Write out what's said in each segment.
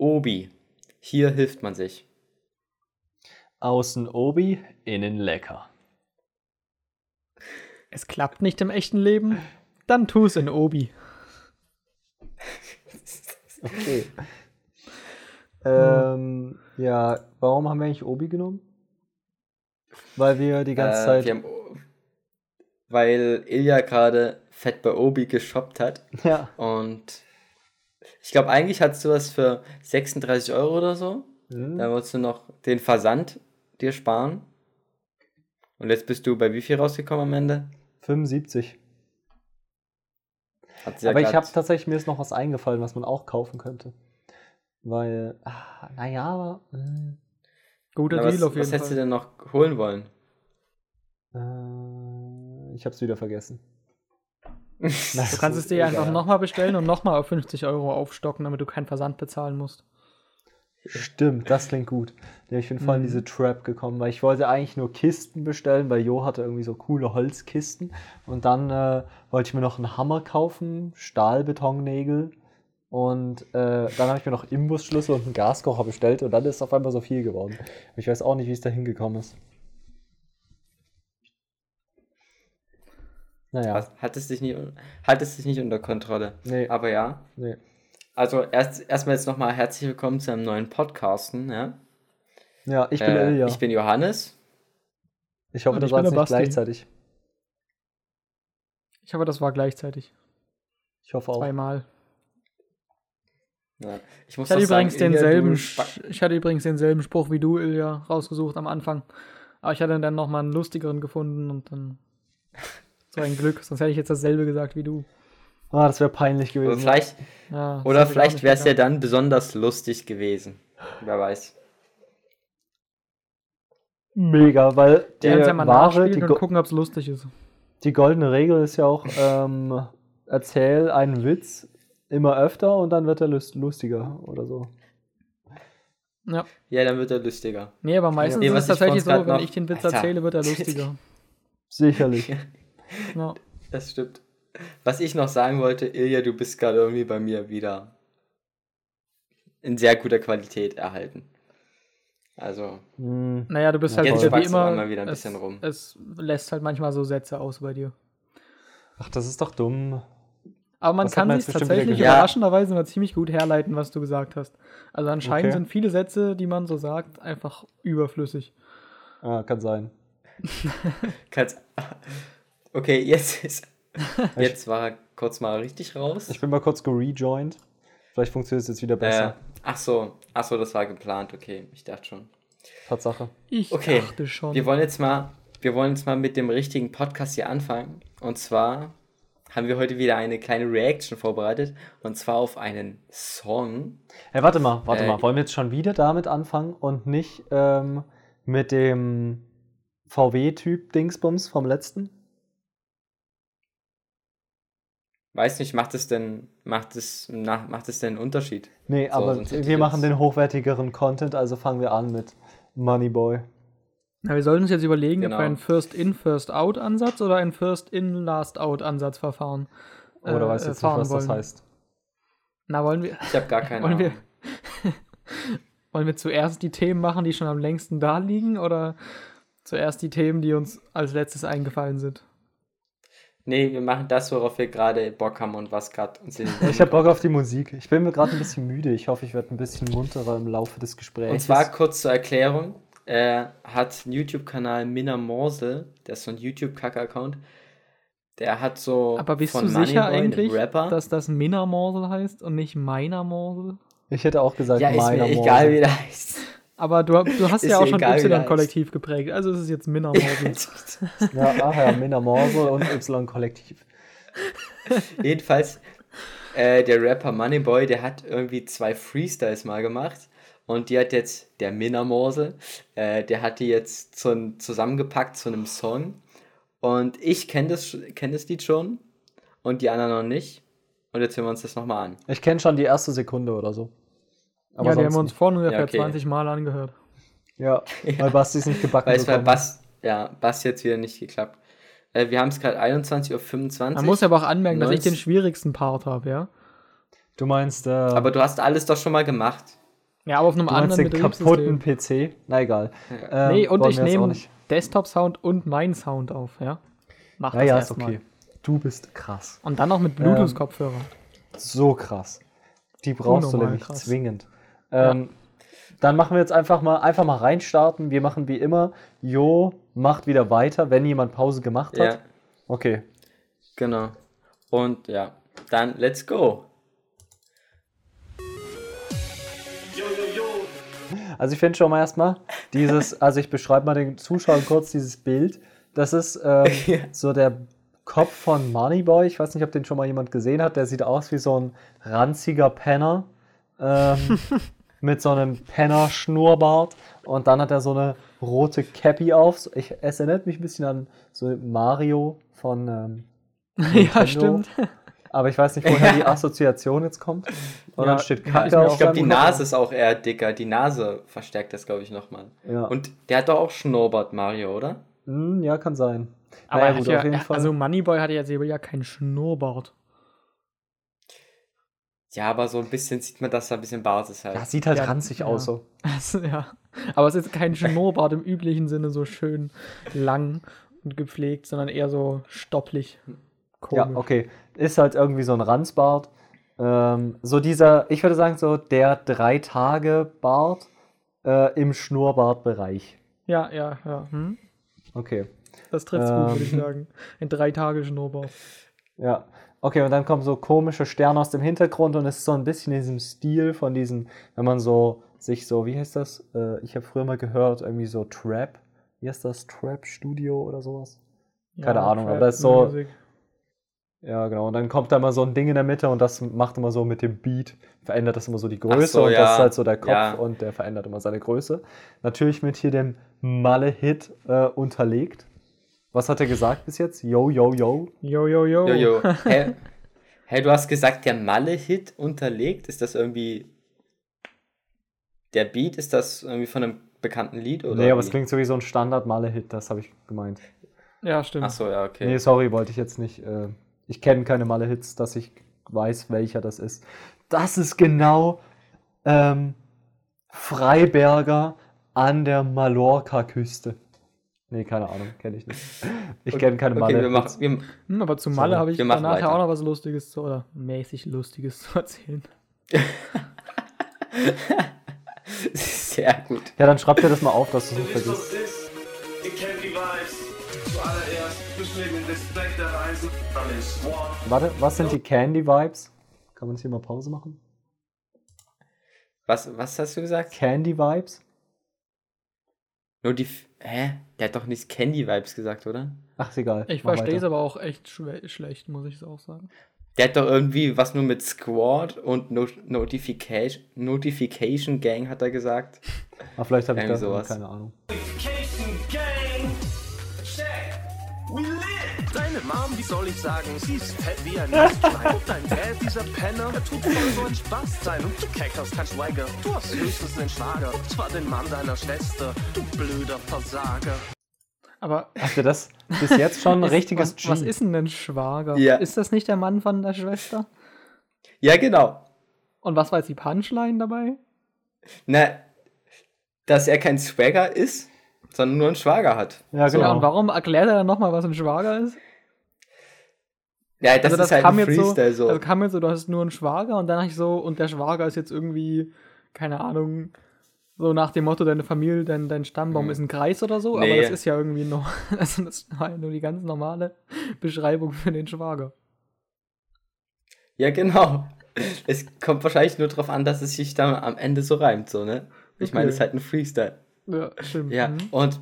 Obi. Hier hilft man sich. Außen Obi, innen lecker. Es klappt nicht im echten Leben? Dann tu es in Obi. Okay. ähm, ja, warum haben wir eigentlich Obi genommen? Weil wir die ganze Äh, Zeit. wir haben, weil Ilja gerade fett bei Obi geshoppt hat. Ja. Und ich glaube, eigentlich hattest du was für 36 Euro oder so. Hm? Da wolltest du noch den Versand dir sparen. Und jetzt bist du bei wie viel rausgekommen am Ende? 75. Hat sie ja Aber ich habe tatsächlich, mir ist noch was eingefallen, was man auch kaufen könnte. Weil, ah, naja, aber. hm, Guter Na, was, Deal auf jeden was hättest du Fall. denn noch holen wollen? Äh, ich hab's wieder vergessen. Du kannst es dir einfach nochmal bestellen und nochmal auf 50 Euro aufstocken, damit du keinen Versand bezahlen musst. Stimmt, das klingt gut. Ich bin voll in Mhm. diese Trap gekommen, weil ich wollte eigentlich nur Kisten bestellen, weil Jo hatte irgendwie so coole Holzkisten. Und dann äh, wollte ich mir noch einen Hammer kaufen, Stahlbetonnägel. Und äh, dann habe ich mir noch Imbusschlüssel und einen Gaskocher bestellt und dann ist auf einmal so viel geworden. Ich weiß auch nicht, wie es da hingekommen ist. Naja, Was- Hattest dich nicht, hattest dich nicht unter Kontrolle. nee, Aber ja. nee. Also erst erstmal jetzt nochmal herzlich willkommen zu einem neuen Podcasten. Ja? Ja, ich bin äh, Ilja. Ich bin Johannes. Ich hoffe, Und das war jetzt nicht Basti. gleichzeitig. Ich hoffe, das war gleichzeitig. Ich hoffe auch. Zweimal. Ja. Ich muss Ich hatte, sagen, übrigens Ilja, denselben, ich hatte übrigens denselben Spruch wie du, Ilja, rausgesucht am Anfang. Aber ich hatte dann nochmal einen lustigeren gefunden und dann. So ein Glück, sonst hätte ich jetzt dasselbe gesagt wie du. Ah, das wäre peinlich Oder gewesen. vielleicht, Ja, oder vielleicht wäre es ja dann besonders lustig gewesen. Wer weiß. Mega, weil Die es ja der mal wahre, die, und gucken, ob es lustig ist. die goldene Regel ist ja auch, ähm, erzähl einen Witz immer öfter und dann wird er lust lustiger oder so. Ja. Ja, dann wird er lustiger. Nee, aber meistens Nee, ist es ich tatsächlich so, wenn noch- ich den Witz Alter. erzähle, wird er lustiger. Sicherlich. Ja. Das stimmt. Was ich noch sagen wollte, Ilja, du bist gerade irgendwie bei mir wieder in sehr guter Qualität erhalten. Also, Hm, Naja, du bist halt jetzt wieder wie immer. einmal wieder ein es, bisschen rum. Es lässt halt manchmal so Sätze aus bei dir. Ach, das ist doch dumm. Aber man Das kann man sich tatsächlich überraschenderweise mal ziemlich gut herleiten, was du gesagt hast. Also anscheinend Okay. sind viele Sätze, die man so sagt, einfach überflüssig. Ah, kann sein. kannst. Okay, jetzt ist. Jetzt war er kurz mal richtig raus. Ich bin mal kurz gerejoined. Vielleicht funktioniert es jetzt wieder Äh, besser. ach so, ach so, das war geplant. Okay, ich dachte schon. Tatsache. Ich Okay, dachte schon. Wir wollen jetzt mal, wir wollen jetzt mal mit dem richtigen Podcast hier anfangen. Und zwar haben wir heute wieder eine kleine Reaction vorbereitet. Und zwar auf einen Song. Hey, warte mal, warte Äh, mal. Wollen wir jetzt schon wieder damit anfangen und nicht ähm, mit dem VW-Typ Dingsbums vom letzten? Weiß nicht, macht es denn, macht es, na, macht es denn einen Unterschied? Nee, So, aber wir machen den hochwertigeren Content, also fangen wir an mit Moneyboy. Na, wir sollten uns jetzt überlegen, Genau. ob wir einen First-in, First-out-Ansatz oder einen First-in, Last-out-Ansatz verfahren. Oder äh, weißt du jetzt nicht, was das wollen. heißt? Na, wollen wir, Ich habe gar keine wollen wir, Ahnung. wollen wir zuerst die Themen machen, die schon am längsten da liegen, oder zuerst die Themen, die uns als letztes eingefallen sind? Nee, wir machen das, worauf wir gerade Bock haben und was gerade uns in den Ich habe Bock auf die Musik. Ich bin mir gerade ein bisschen müde. Ich hoffe, ich werde ein bisschen munterer im Laufe des Gesprächs. Und zwar kurz zur Erklärung, äh, hat einen YouTube-Kanal Minna Morsel, der ist so ein YouTube-Kack-Account, der hat so Aber bist von du sicher Moneyboy, einem eigentlich, Rapper, dass das Minna-Morsel heißt und nicht meiner Morsel? ich hätte auch gesagt, ja, ist meiner mir Morgen. egal, wie der heißt. Aber du, du hast Ist ja auch schon Y-Kollektiv geprägt, also ist es jetzt Minna-Morsel. Ja, ach ja, Minna Morsel und Y-Kollektiv. Jedenfalls, äh, der Rapper Moneyboy, der hat irgendwie zwei Freestyles mal gemacht. Und die hat jetzt, der Minna Morsel, äh, der hat die jetzt zu, zusammengepackt zu einem Song. Und ich kenne das, kenn das Lied schon und die anderen noch nicht. Und jetzt hören wir uns das nochmal an. Ich kenne schon die erste Sekunde oder so. Aber ja, die haben wir uns vorhin ungefähr Ja, okay. 20 Mal angehört. Ja, weil Basti es nicht gebacken Weil es bei. Bass, ja, Bass jetzt wieder nicht geklappt. Äh, wir haben es gerade 21.25 Uhr. Man muss aber auch anmerken, dass ich den 19 schwierigsten Part habe, ja? Du meinst, äh, Aber du hast alles doch schon mal gemacht. Ja, aber auf einem Du anderen den kaputten. PC? Na egal. Ähm, Nee, und ich nehme Desktop-Sound und meinen Sound auf, ja? Mach Ja, das ja, ist erstmal. okay. Du bist krass. Und dann noch mit Bluetooth-Kopfhörer. So krass. Die brauchst du Unnormal nämlich krass. zwingend. Ähm, Dann machen wir jetzt einfach mal, einfach mal reinstarten. Wir machen wie immer, Jo macht wieder weiter, wenn jemand Pause gemacht hat. Ja, Okay. genau. Und ja, dann let's go. Also ich finde schon mal erstmal dieses, also ich beschreibe mal den Zuschauern kurz dieses Bild. Das ist ähm, Ja. so der Kopf von Moneyboy. Ich weiß nicht, ob den schon mal jemand gesehen hat. Der sieht aus wie so ein ranziger Penner. Ähm, mit so einem Penner-Schnurrbart. Und dann hat er so eine rote Cappy auf. Ich, es erinnert mich ein bisschen an so Mario von ähm, ja, stimmt. Aber ich weiß nicht, woher die Assoziation jetzt kommt. Und Ja, dann steht ja, Kacke auf auch Ich glaube, die. Nase ist auch eher dicker. Die Nase verstärkt das, glaube ich, nochmal. Ja. Und der hat doch auch Schnurrbart, Mario, oder? Hm, ja, kann sein. Aber Naja, gut, ja, auf jeden Fall. also Moneyboy hatte jetzt ja keinen Schnurrbart. Ja, aber so ein bisschen sieht man, dass da ein bisschen Basis halt. Ja, sieht halt Ja, ranzig ja. aus so. Ja. Aber es ist kein Schnurrbart im üblichen Sinne so schön lang und gepflegt, sondern eher so stopplich. Komisch. Ja, okay. Ist halt irgendwie so ein Ranzbart. Ähm, so dieser, ich würde sagen, so der Drei-Tage-Bart äh, im Schnurrbartbereich. Ja, ja, ja. Hm? Okay. Das trifft gut, würde ich Ähm. sagen. Ein drei Tage Schnurrbart. Ja. Okay, und dann kommen so komische Sterne aus dem Hintergrund und es ist so ein bisschen in diesem Stil von diesen, wenn man so sich so, wie heißt das? Äh, ich habe früher mal gehört, irgendwie so Trap. Wie heißt das? Trap Studio oder sowas? Keine Ahnung, aber Trap das ist so- Music. Ja, genau. Und dann kommt da immer so ein Ding in der Mitte und das macht immer so mit dem Beat, verändert das immer so die Größe so, und das ja. ist halt so der Kopf Ja. und der verändert immer seine Größe. Natürlich mit hier dem Malle-Hit äh, unterlegt. Was hat er gesagt bis jetzt? Yo, yo, yo. Yo, yo, yo. Jojo. Hä? Hä, du hast gesagt, der Malle-Hit unterlegt? Ist das irgendwie. Der Beat, ist das irgendwie von einem bekannten Lied? Oder nee, aber es wie? klingt so wie so ein Standard-Malle-Hit, das habe ich gemeint. Ja, stimmt. Ach so, ja, okay. Nee, sorry, wollte ich jetzt nicht. Äh, ich kenne keine Malle-Hits, dass ich weiß, welcher das ist. Das ist genau ähm, Freiberger an der Mallorca-Küste. Nee, keine Ahnung, kenne ich nicht. Ich kenne keine okay, wir Malle-Hits. machen. Wir, Hm, aber zu Malle habe ich wir danach weiter. auch noch was Lustiges zu, oder mäßig Lustiges zu erzählen. sehr gut. Ja, dann schreib dir das mal auf, dass du es nicht vergisst. Vibes. Wir. Warte, was sind die Candy-Vibes? Kann man jetzt hier mal Pause machen? Was, was hast du gesagt? Candy-Vibes? Nur die. Hä? Der hat doch nicht Candy-Vibes gesagt, oder? Ach, ist egal. Ich verstehe es aber auch echt schwe- schlecht, muss ich es auch sagen. Der hat doch irgendwie was nur mit Squad und no Notification, Notification Gang, hat er gesagt. Aber vielleicht habe ich das sowas. keine Ahnung. Vacation Gang. Deine Mom, wie soll ich sagen, sie ist fett wie ein Nastschwein. Und dein Dad, dieser Penner, er tut voll so ein Spaß sein. Und du keckerst kein Schweiger, du hast höchstens den Schwager. Und zwar den Mann deiner Schwester, du blöder Versager. Aber Habt ihr das bis jetzt schon ein ist- richtiges was, was ist denn ein Schwager? Ja. Ist das nicht der Mann von der Schwester? Ja, genau. Und was war jetzt die Punchline dabei? Na, dass er kein Swagger ist, sondern nur einen Schwager hat. Ja, So. Ja, genau. und warum erklärt er dann nochmal, was ein Schwager ist? Ja, das, also ist halt kam ein jetzt so, Freestyle so. also kam jetzt so, du hast nur einen Schwager und dann ich so, und der Schwager ist jetzt irgendwie, keine Ahnung, so nach dem Motto, deine Familie, dein, dein Stammbaum Mhm. ist ein Kreis oder so, Nee. aber das ist ja irgendwie noch, also das war ja nur die ganz normale Beschreibung für den Schwager. Ja, genau. Es kommt wahrscheinlich nur darauf an, dass es sich dann am Ende so reimt, so, ne? Ich meine, Okay. es ist halt ein Freestyle. Ja, stimmt. Ja, Mhm. und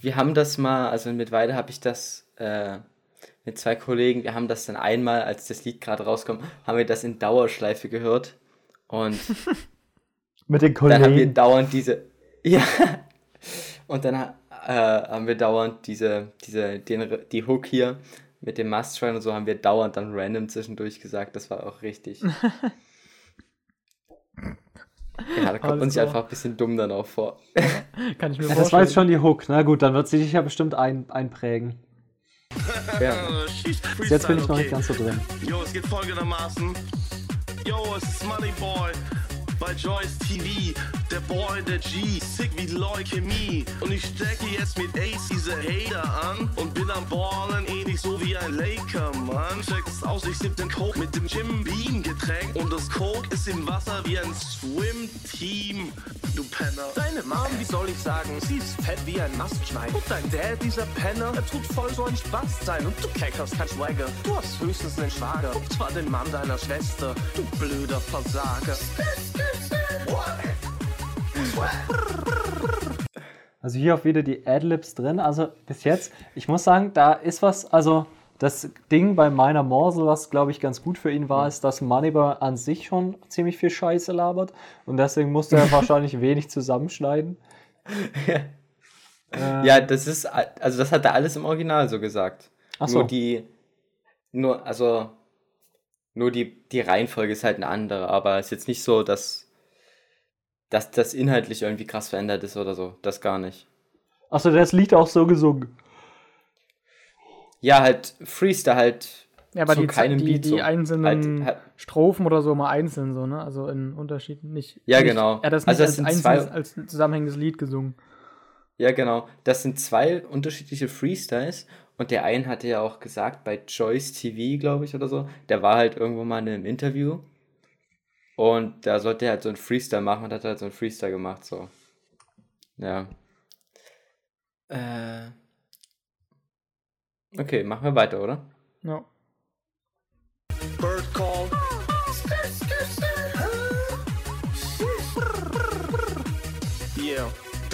wir haben das mal, also mit Weide habe ich das äh, mit zwei Kollegen, wir haben das dann einmal, als das Lied gerade rauskommt, haben wir das in Dauerschleife gehört. Und Mit den dann haben wir Kollegen. dauernd diese. Ja. Und dann äh, haben wir dauernd diese, diese, den, die Hook hier mit dem Must und so haben wir dauernd dann random zwischendurch gesagt. Das war auch richtig. ja, da kommt Alles man sich klar. einfach ein bisschen dumm dann auch vor. Kann ich mir Ja, vorstellen. das war jetzt schon die Hook. Na gut, dann wird sie dich ja bestimmt ein, einprägen. Ja. Bis jetzt bin ich noch Freestyle, nicht ganz so drin. Jo, es geht folgendermaßen. Jo, es ist Money Boy. bei Joyce TV. Der Boy, der G, sick wie Leukämie. Und ich stecke jetzt mit Ace diese Hater an und bin am Ballen ähnlich so wie ein Laker, Mann. Check es aus, ich sipp den Coke mit dem Jim Beam Getränk und das Coke ist im Wasser wie ein Swim-Team, du Penner. Deine Mom, wie soll ich sagen, sie ist fett wie ein Mastschwein. Und dein Dad, dieser Penner, er tut voll so ein Spaß sein. Und du keckerst kein Schwagger, du hast höchstens einen Schwager. Und zwar den Mann deiner Schwester, du blöder Versager. Also hier auch wieder die Adlibs drin. Also bis jetzt, ich muss sagen, da ist was, also das Ding bei meiner Morsel, was glaube ich ganz gut für ihn war, ist, dass Moneyboy an sich schon ziemlich viel Scheiße labert und deswegen musste er wahrscheinlich wenig zusammenschneiden. Ähm, Ja, das ist, also das hat er alles im Original so gesagt. Ach so. Nur die, nur, also, nur die, die Reihenfolge ist halt eine andere, aber es ist jetzt nicht so, dass, dass das inhaltlich irgendwie krass verändert ist oder so. Das gar nicht. Achso, das Lied auch so gesungen. Ja, halt Freestyle halt Ja, aber zu die, keinem die, Beat die so. einzelnen Halt- halt- Strophen oder so mal einzeln so, ne? Also in Unterschieden nicht. Ja, nicht, genau. Er hat das Also nicht das sind als zwei- einzelnes, als zusammenhängendes Lied gesungen. Ja, genau. Das sind zwei unterschiedliche Freestyles. Und der eine hatte ja auch gesagt, bei Joyce TV, glaube ich, oder so, der war halt irgendwo mal in einem Interview. Und da sollte er halt so ein Freestyle machen und hat halt so ein Freestyle gemacht, so. Ja. Äh. Okay, machen wir weiter, oder? Ja. Bird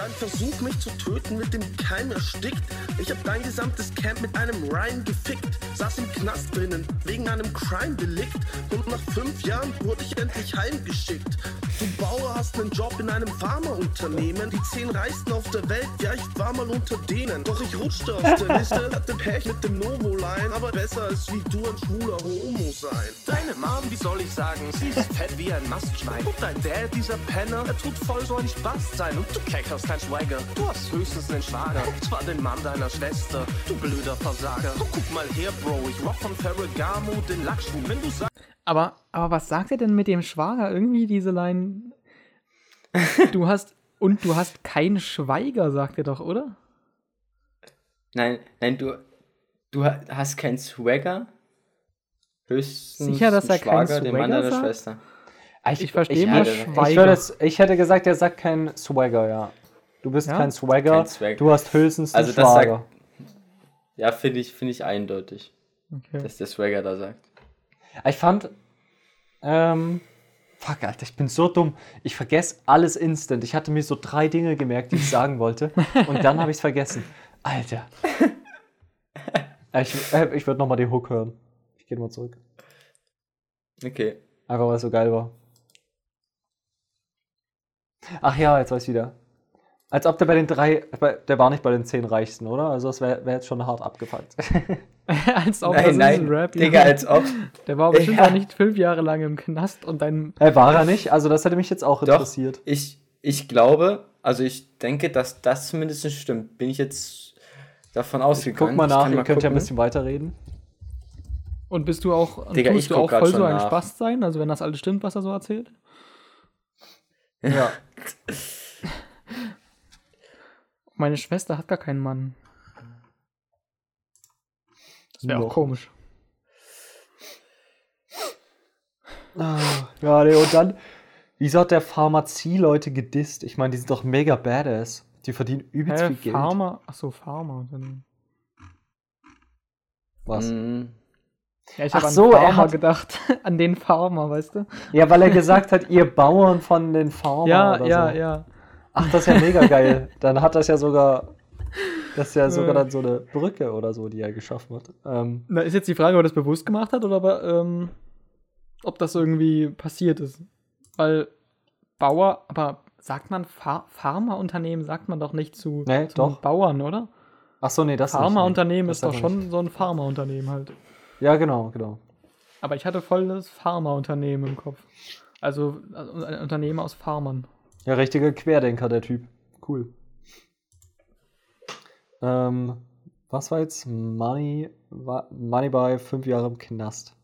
Dein Versuch, mich zu töten, mit dem Keim erstickt. Ich hab dein gesamtes Camp mit einem Rhyme gefickt. Saß im Knast drinnen, wegen einem Crime-Delikt. Und nach fünf Jahren wurde ich endlich heimgeschickt. Du Bauer hast einen Job in einem Pharmaunternehmen. Die zehn reichsten auf der Welt, ja, ich war mal unter denen. Doch ich rutschte auf der Liste, hatte Pech mit dem Novo-Line. Aber besser als wie du ein schwuler Homo sein. Deine Mom, wie soll ich sagen, sie ist fett wie ein Mastschwein. Und dein Dad, dieser Penner, er tut voll so ein Spaß sein. Und du keckerst kein Schweiger, du hast höchstens einen Schwager. Und zwar den Mann deiner Schwester, du blöder Versager. Oh, guck mal her, Bro, ich rock von Ferragamo den Lackschuh. Wenn du sagst, Aber, aber was sagt er denn mit dem Schwager? Irgendwie diese Line. Du hast. Und du hast keinen Schweiger, sagt er doch, oder? Nein, nein, du, du ha- hast keinen Swagger. Höchstens Sicher, dass er einen keinen Schwager, den Mann Swagger deiner sagt? Schwester. Ich verstehe ich, ich, Schweiger. würde es, ich hätte gesagt, er sagt kein Swagger, ja. Du bist Ja? kein Swagger, Kein Swagger. du hast höchstens einen Also das sagt- Schwager. Ja, finde ich, finde ich eindeutig, Okay. dass der Swagger da sagt. Ich fand, ähm, fuck, Alter, ich bin so dumm. Ich vergesse alles instant. Ich hatte mir so drei Dinge gemerkt, die ich sagen wollte. Und dann habe ich es vergessen. Alter. Ich äh, ich würde nochmal den Hook hören. Ich gehe mal zurück. Okay. Einfach weil es so geil war. Ach ja, jetzt weiß ich wieder. Als ob der bei den drei, der war nicht bei den zehn Reichsten, oder? Also das wäre wär jetzt schon hart abgefuckt. als ob nein, das nein, ist ein Rap. Digga, ja. als ob. Der war bestimmt Ja. auch nicht fünf Jahre lang im Knast und dein. äh, war er nicht? Also das hätte mich jetzt auch Doch, interessiert. ich, ich glaube, also ich denke, dass das zumindest stimmt. Bin ich jetzt davon ausgegangen. Guck mal Ich nach, ihr könnt ja ein gucken. bisschen weiterreden. Und bist du auch. Digga, tust ich du guck auch voll so ein nach. Spaß sein? Also, wenn das alles stimmt, was er so erzählt? Ja. Meine Schwester hat gar keinen Mann. Das wäre auch komisch. Ah, Ja, nee, und dann, wieso hat der Pharmazie-Leute gedisst? Ich meine, die sind doch mega badass. Die verdienen übelst Hä, viel Geld. Pharma? Achso, Pharma. Dann, Was? Mhm. ja, ich Ach habe an so, er Pharma hat- gedacht. an den Pharma, weißt du? Ja, weil er gesagt hat, ihr Bauern von den Farmern ja, oder ja, so. ja. Ach, das ist ja mega geil. Dann hat das ja sogar, das ist ja sogar dann so eine Brücke oder so, die er geschaffen hat. Ähm, Na, ist jetzt die Frage, ob er das bewusst gemacht hat oder aber, ähm, ob das irgendwie passiert ist. Weil Bauer, aber sagt man Pha Pharmaunternehmen, sagt man doch nicht zu, Nee, zu doch. Bauern, oder? ach so, nee, das nicht, Pharmaunternehmen ist doch schon so ein Pharmaunternehmen halt. nicht. Ja, genau, genau. Aber ich hatte voll das Pharmaunternehmen im Kopf. Also äh, ein Unternehmen aus Farmern. Ja, richtiger Querdenker, der Typ. Cool. Ähm, was war jetzt? Money, Money by fünf Jahre im Knast.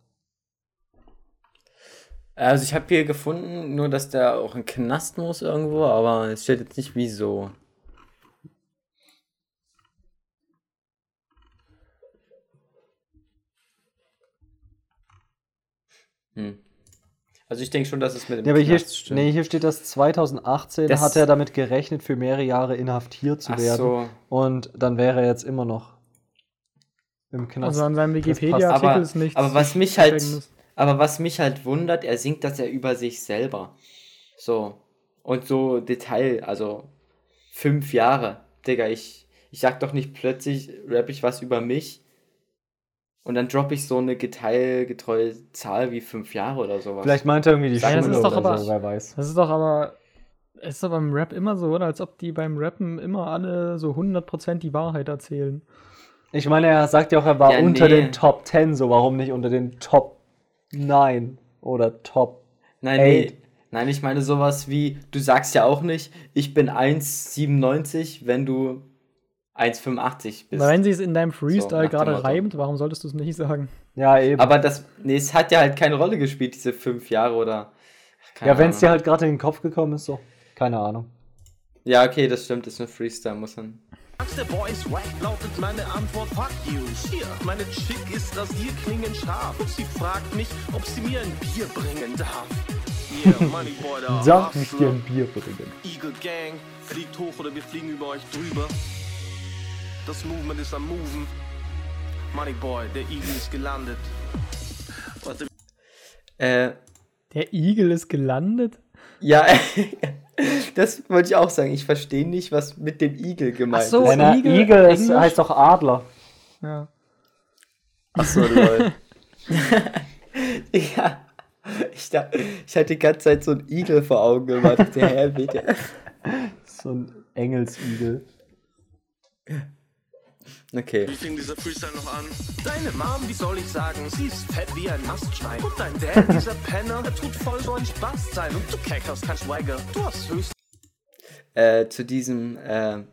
Also ich habe hier gefunden, nur dass der auch in Knast muss irgendwo, aber es steht jetzt nicht wieso. Hm. Also ich denke schon, dass es mit dem Ja, aber hier, Knast stimmt. nee, hier steht, dass 2018 Das- hat er damit gerechnet, für mehrere Jahre inhaftiert zu Ach werden. so. Und dann wäre er jetzt immer noch im Knast. Also an seinem. Wikipedia-Artikel ist nichts. aber was mich halt, aber was mich halt wundert, er singt das ja über sich selber. So. Und so Detail, also fünf Jahre. Digga, ich, ich sag doch nicht plötzlich, rap ich was über mich und dann droppe ich so eine detailgetreue Zahl wie fünf Jahre oder sowas. Vielleicht meint er irgendwie die Ja, das ist doch oder aber- so, wer weiß. Das ist doch aber. Es ist doch beim Rap immer so, oder? Als ob die beim Rappen immer alle so 100% die Wahrheit erzählen. Ich meine, er sagt ja auch, er war Ja, unter nee. den Top 10, so warum nicht unter den Top 9 oder Top. Nein, Ey. nee. Nein, ich meine sowas wie, du sagst ja auch nicht, ich bin 1,97, wenn du 1,85 bist. Aber wenn sie es in deinem Freestyle dem gerade reimt, warum solltest du es nicht sagen? Ja, eben. Aber das, nee, es hat ja halt keine Rolle gespielt, diese fünf Jahre oder. keine ja, wenn es dir halt gerade in den Kopf gekommen ist, so. Keine Ahnung. Ja, okay, das stimmt, ist ein Freestyle, muss man. Der Boys Wack lautet meine Antwort Fuck you. Hier, meine Chick ist das hier klingend scharf. Und sie fragt mich, ob sie mir ein Bier bringen darf. Yeah, Money Boy, da Sag mich Hustler. dir ein Bier bringen. Eagle Gang fliegt hoch oder wir fliegen über euch drüber. Das Movement ist am Moven. Money Boy, der Eagle ist gelandet. Warte, Äh, Der Igel ist gelandet? ja, das wollte ich auch sagen. Ich verstehe nicht, was mit dem Igel gemeint Ach so. ist. Er Igel, Igel, ist, heißt doch Adler. Ja. Achso, lol. ja. Ich, da, ich hatte die ganze Zeit so einen Igel vor Augen gemacht. Dachte, hä, bitte. So ein Engelsigel. Okay. wie fing dieser Freestyle noch an? Deine Mom, wie soll ich sagen, sie ist fett wie ein Mastschwein. Und dein Dad, dieser Penner, der tut voll so ein Spaß sein. Und du keckerst kein Schweiger, du hast höchst Äh, zu diesem, äh,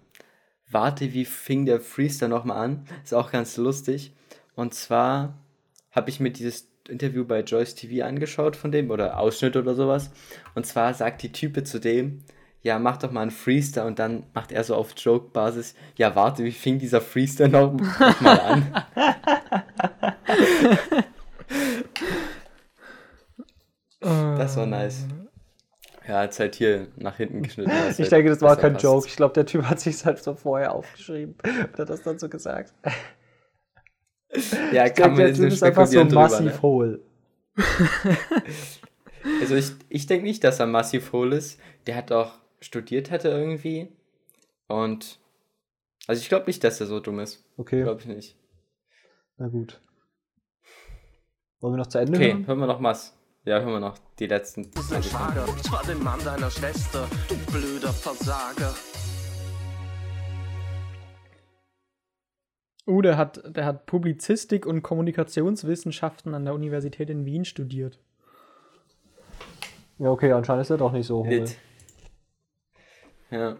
warte, wie fing der Freestyle nochmal an? Ist auch ganz lustig. Und zwar habe ich mir dieses Interview bei Joyce TV angeschaut von dem oder Ausschnitt oder sowas. Und zwar sagt die Type zu dem, ja, mach doch mal einen Freestyle und dann macht er so auf Joke-Basis, ja, warte, wie fing dieser Freestyle noch, noch mal an? Das war nice. Ja, hat halt hier nach hinten geschnitten. Ich halt denke, das war kein passt. Joke. Ich glaube, der Typ hat sich halt so vorher aufgeschrieben und hat das dann so gesagt. Ja, Ich kann man der jetzt ist einfach so spekulieren drüber, massiv ne? hohl. Also ich, ich denke nicht, dass er massiv hohl ist. Der hat auch studiert hatte irgendwie. Und also ich glaube nicht, dass er so dumm ist. Okay, Glaube ich nicht. na gut. Wollen wir noch zu Ende Okay, hören? hören wir noch was. Ja, hören wir noch die letzten ist ein 20 Sekunden. Schwager. Und zwar den Mann deiner Schwester, du blöder Versager. Uh, der hat, der hat Publizistik und Kommunikationswissenschaften an der Universität in Wien studiert. Ja, okay, anscheinend ist er doch nicht so hohl. Ja.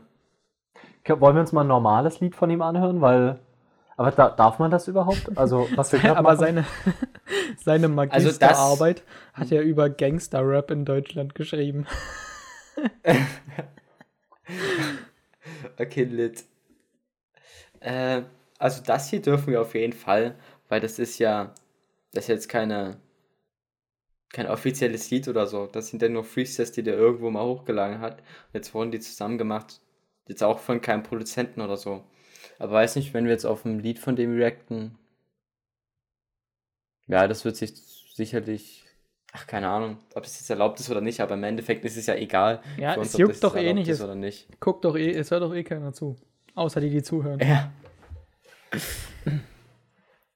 Okay, Wollen wir uns mal ein normales Lied von ihm anhören? Weil. Aber da, darf man das überhaupt? Also, was wir gerade Aber machen? seine, seine Also Magisterarbeit hat er über Gangster-Rap in Deutschland geschrieben. Okay, lit. Äh, also das hier dürfen wir auf jeden Fall, weil das ist ja, das ist jetzt keine, kein offizielles Lied oder so. Das sind ja nur Freestyles, die der irgendwo mal hochgeladen hat. Jetzt wurden die zusammen gemacht. Jetzt auch von keinem Produzenten oder so. Aber weiß nicht, wenn wir jetzt auf ein Lied von dem reacten. Ja, das wird sich sicherlich. Ach, keine Ahnung, ob es jetzt erlaubt ist oder nicht, aber im Endeffekt ist es ja egal. Ja, es uns, juckt doch eh nicht, ist oder nicht. Guckt doch eh, es hört doch eh keiner zu. Außer die, die zuhören. Ja.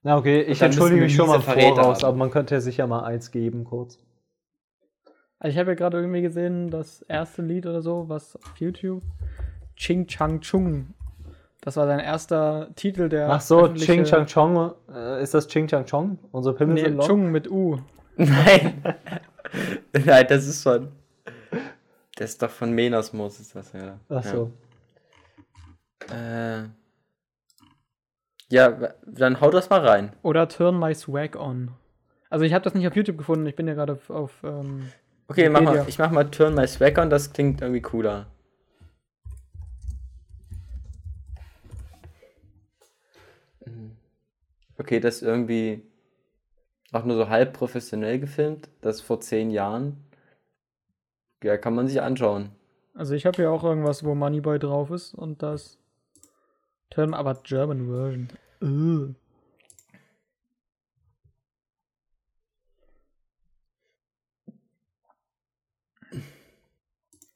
Na, okay, ich entschuldige mich schon mal Voraus, haben. aber man könnte ja sicher mal eins geben, kurz. Also ich habe ja gerade irgendwie gesehen, das erste Lied oder so, was auf YouTube, Ching Chang Chung. Das war sein erster Titel, der. Ach so, Ching Chang Chong. Äh, ist das Ching Chang Chong? Unsere Pimmel Nee, sind long? Chung mit U. Nein. Nein, das ist von. Das ist doch von Menasmus, ist das ja. Ach so. Ja. Äh, ja, dann hau das mal rein. Oder Turn My Swag On. Also ich habe das nicht auf YouTube gefunden, ich bin ja gerade auf, auf ähm, Okay, mach mal, ich mach mal Turn My Swag on, das klingt irgendwie cooler. Mhm. Okay, das ist irgendwie auch nur so halb professionell gefilmt. Das vor zehn Jahren. Ja, kann man sich anschauen. Also ich habe hier auch irgendwas, wo Moneyboy drauf ist und das Turn, aber German Version. Ugh.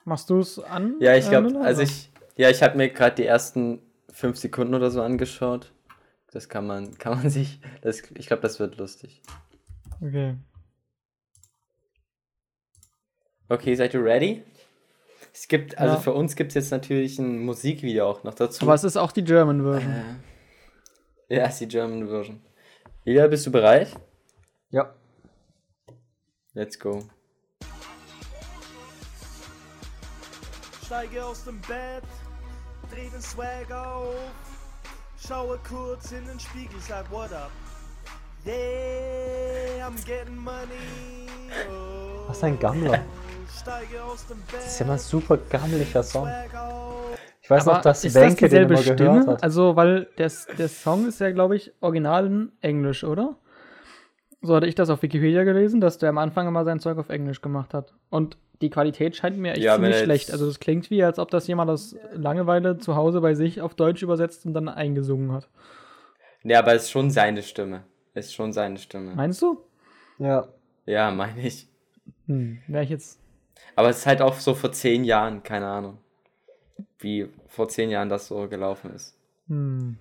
Machst du es an? Ja, ich äh, glaube, also ich, ja, ich habe mir gerade die ersten fünf Sekunden oder so angeschaut. Das kann man, kann man sich, das, ich glaube, das wird lustig. Okay. Okay, seid ihr ready? Es gibt, also Ja. für uns gibt es jetzt natürlich ein Musikvideo auch noch dazu. Aber es ist auch die German Version. Äh, ja, ist die German Version. Julia, bist du bereit? Ja. Let's go. Steige aus dem Bett, dreh den Swag auf, schaue kurz in den Spiegel, sag what up. Yeah, I'm getting money. Oh. Was ein Gammler. Steige aus dem Bett, Das ist ja mal ein super gammeliger Song. Ich weiß Aber noch, dass ist Wenke das den immer gehört Stimme? hat. Also, weil der, der Song ist ja, glaube ich, original in Englisch, oder? So hatte ich das auf Wikipedia gelesen, dass der am Anfang immer sein Zeug auf Englisch gemacht hat. Und die Qualität scheint mir echt Ja, ziemlich schlecht. Also es klingt wie, als ob das jemand aus Langeweile zu Hause bei sich auf Deutsch übersetzt und dann eingesungen hat. Ja, aber es ist schon seine Stimme. Ist schon seine Stimme. Meinst du? Ja. Ja, meine ich. Hm, wäre ich jetzt. Aber es ist halt auch so vor zehn Jahren, keine Ahnung. Wie vor zehn Jahren das so gelaufen ist. Hm.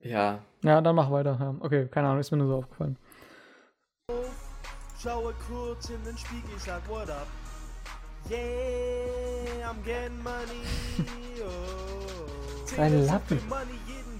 Ja. Ja, dann mach weiter. Ja. Okay, keine Ahnung, ist mir nur so aufgefallen. Schaue kurz in den Spiegel, sag what up. Yeah, I'm getting money. Oh. Ein Lappen.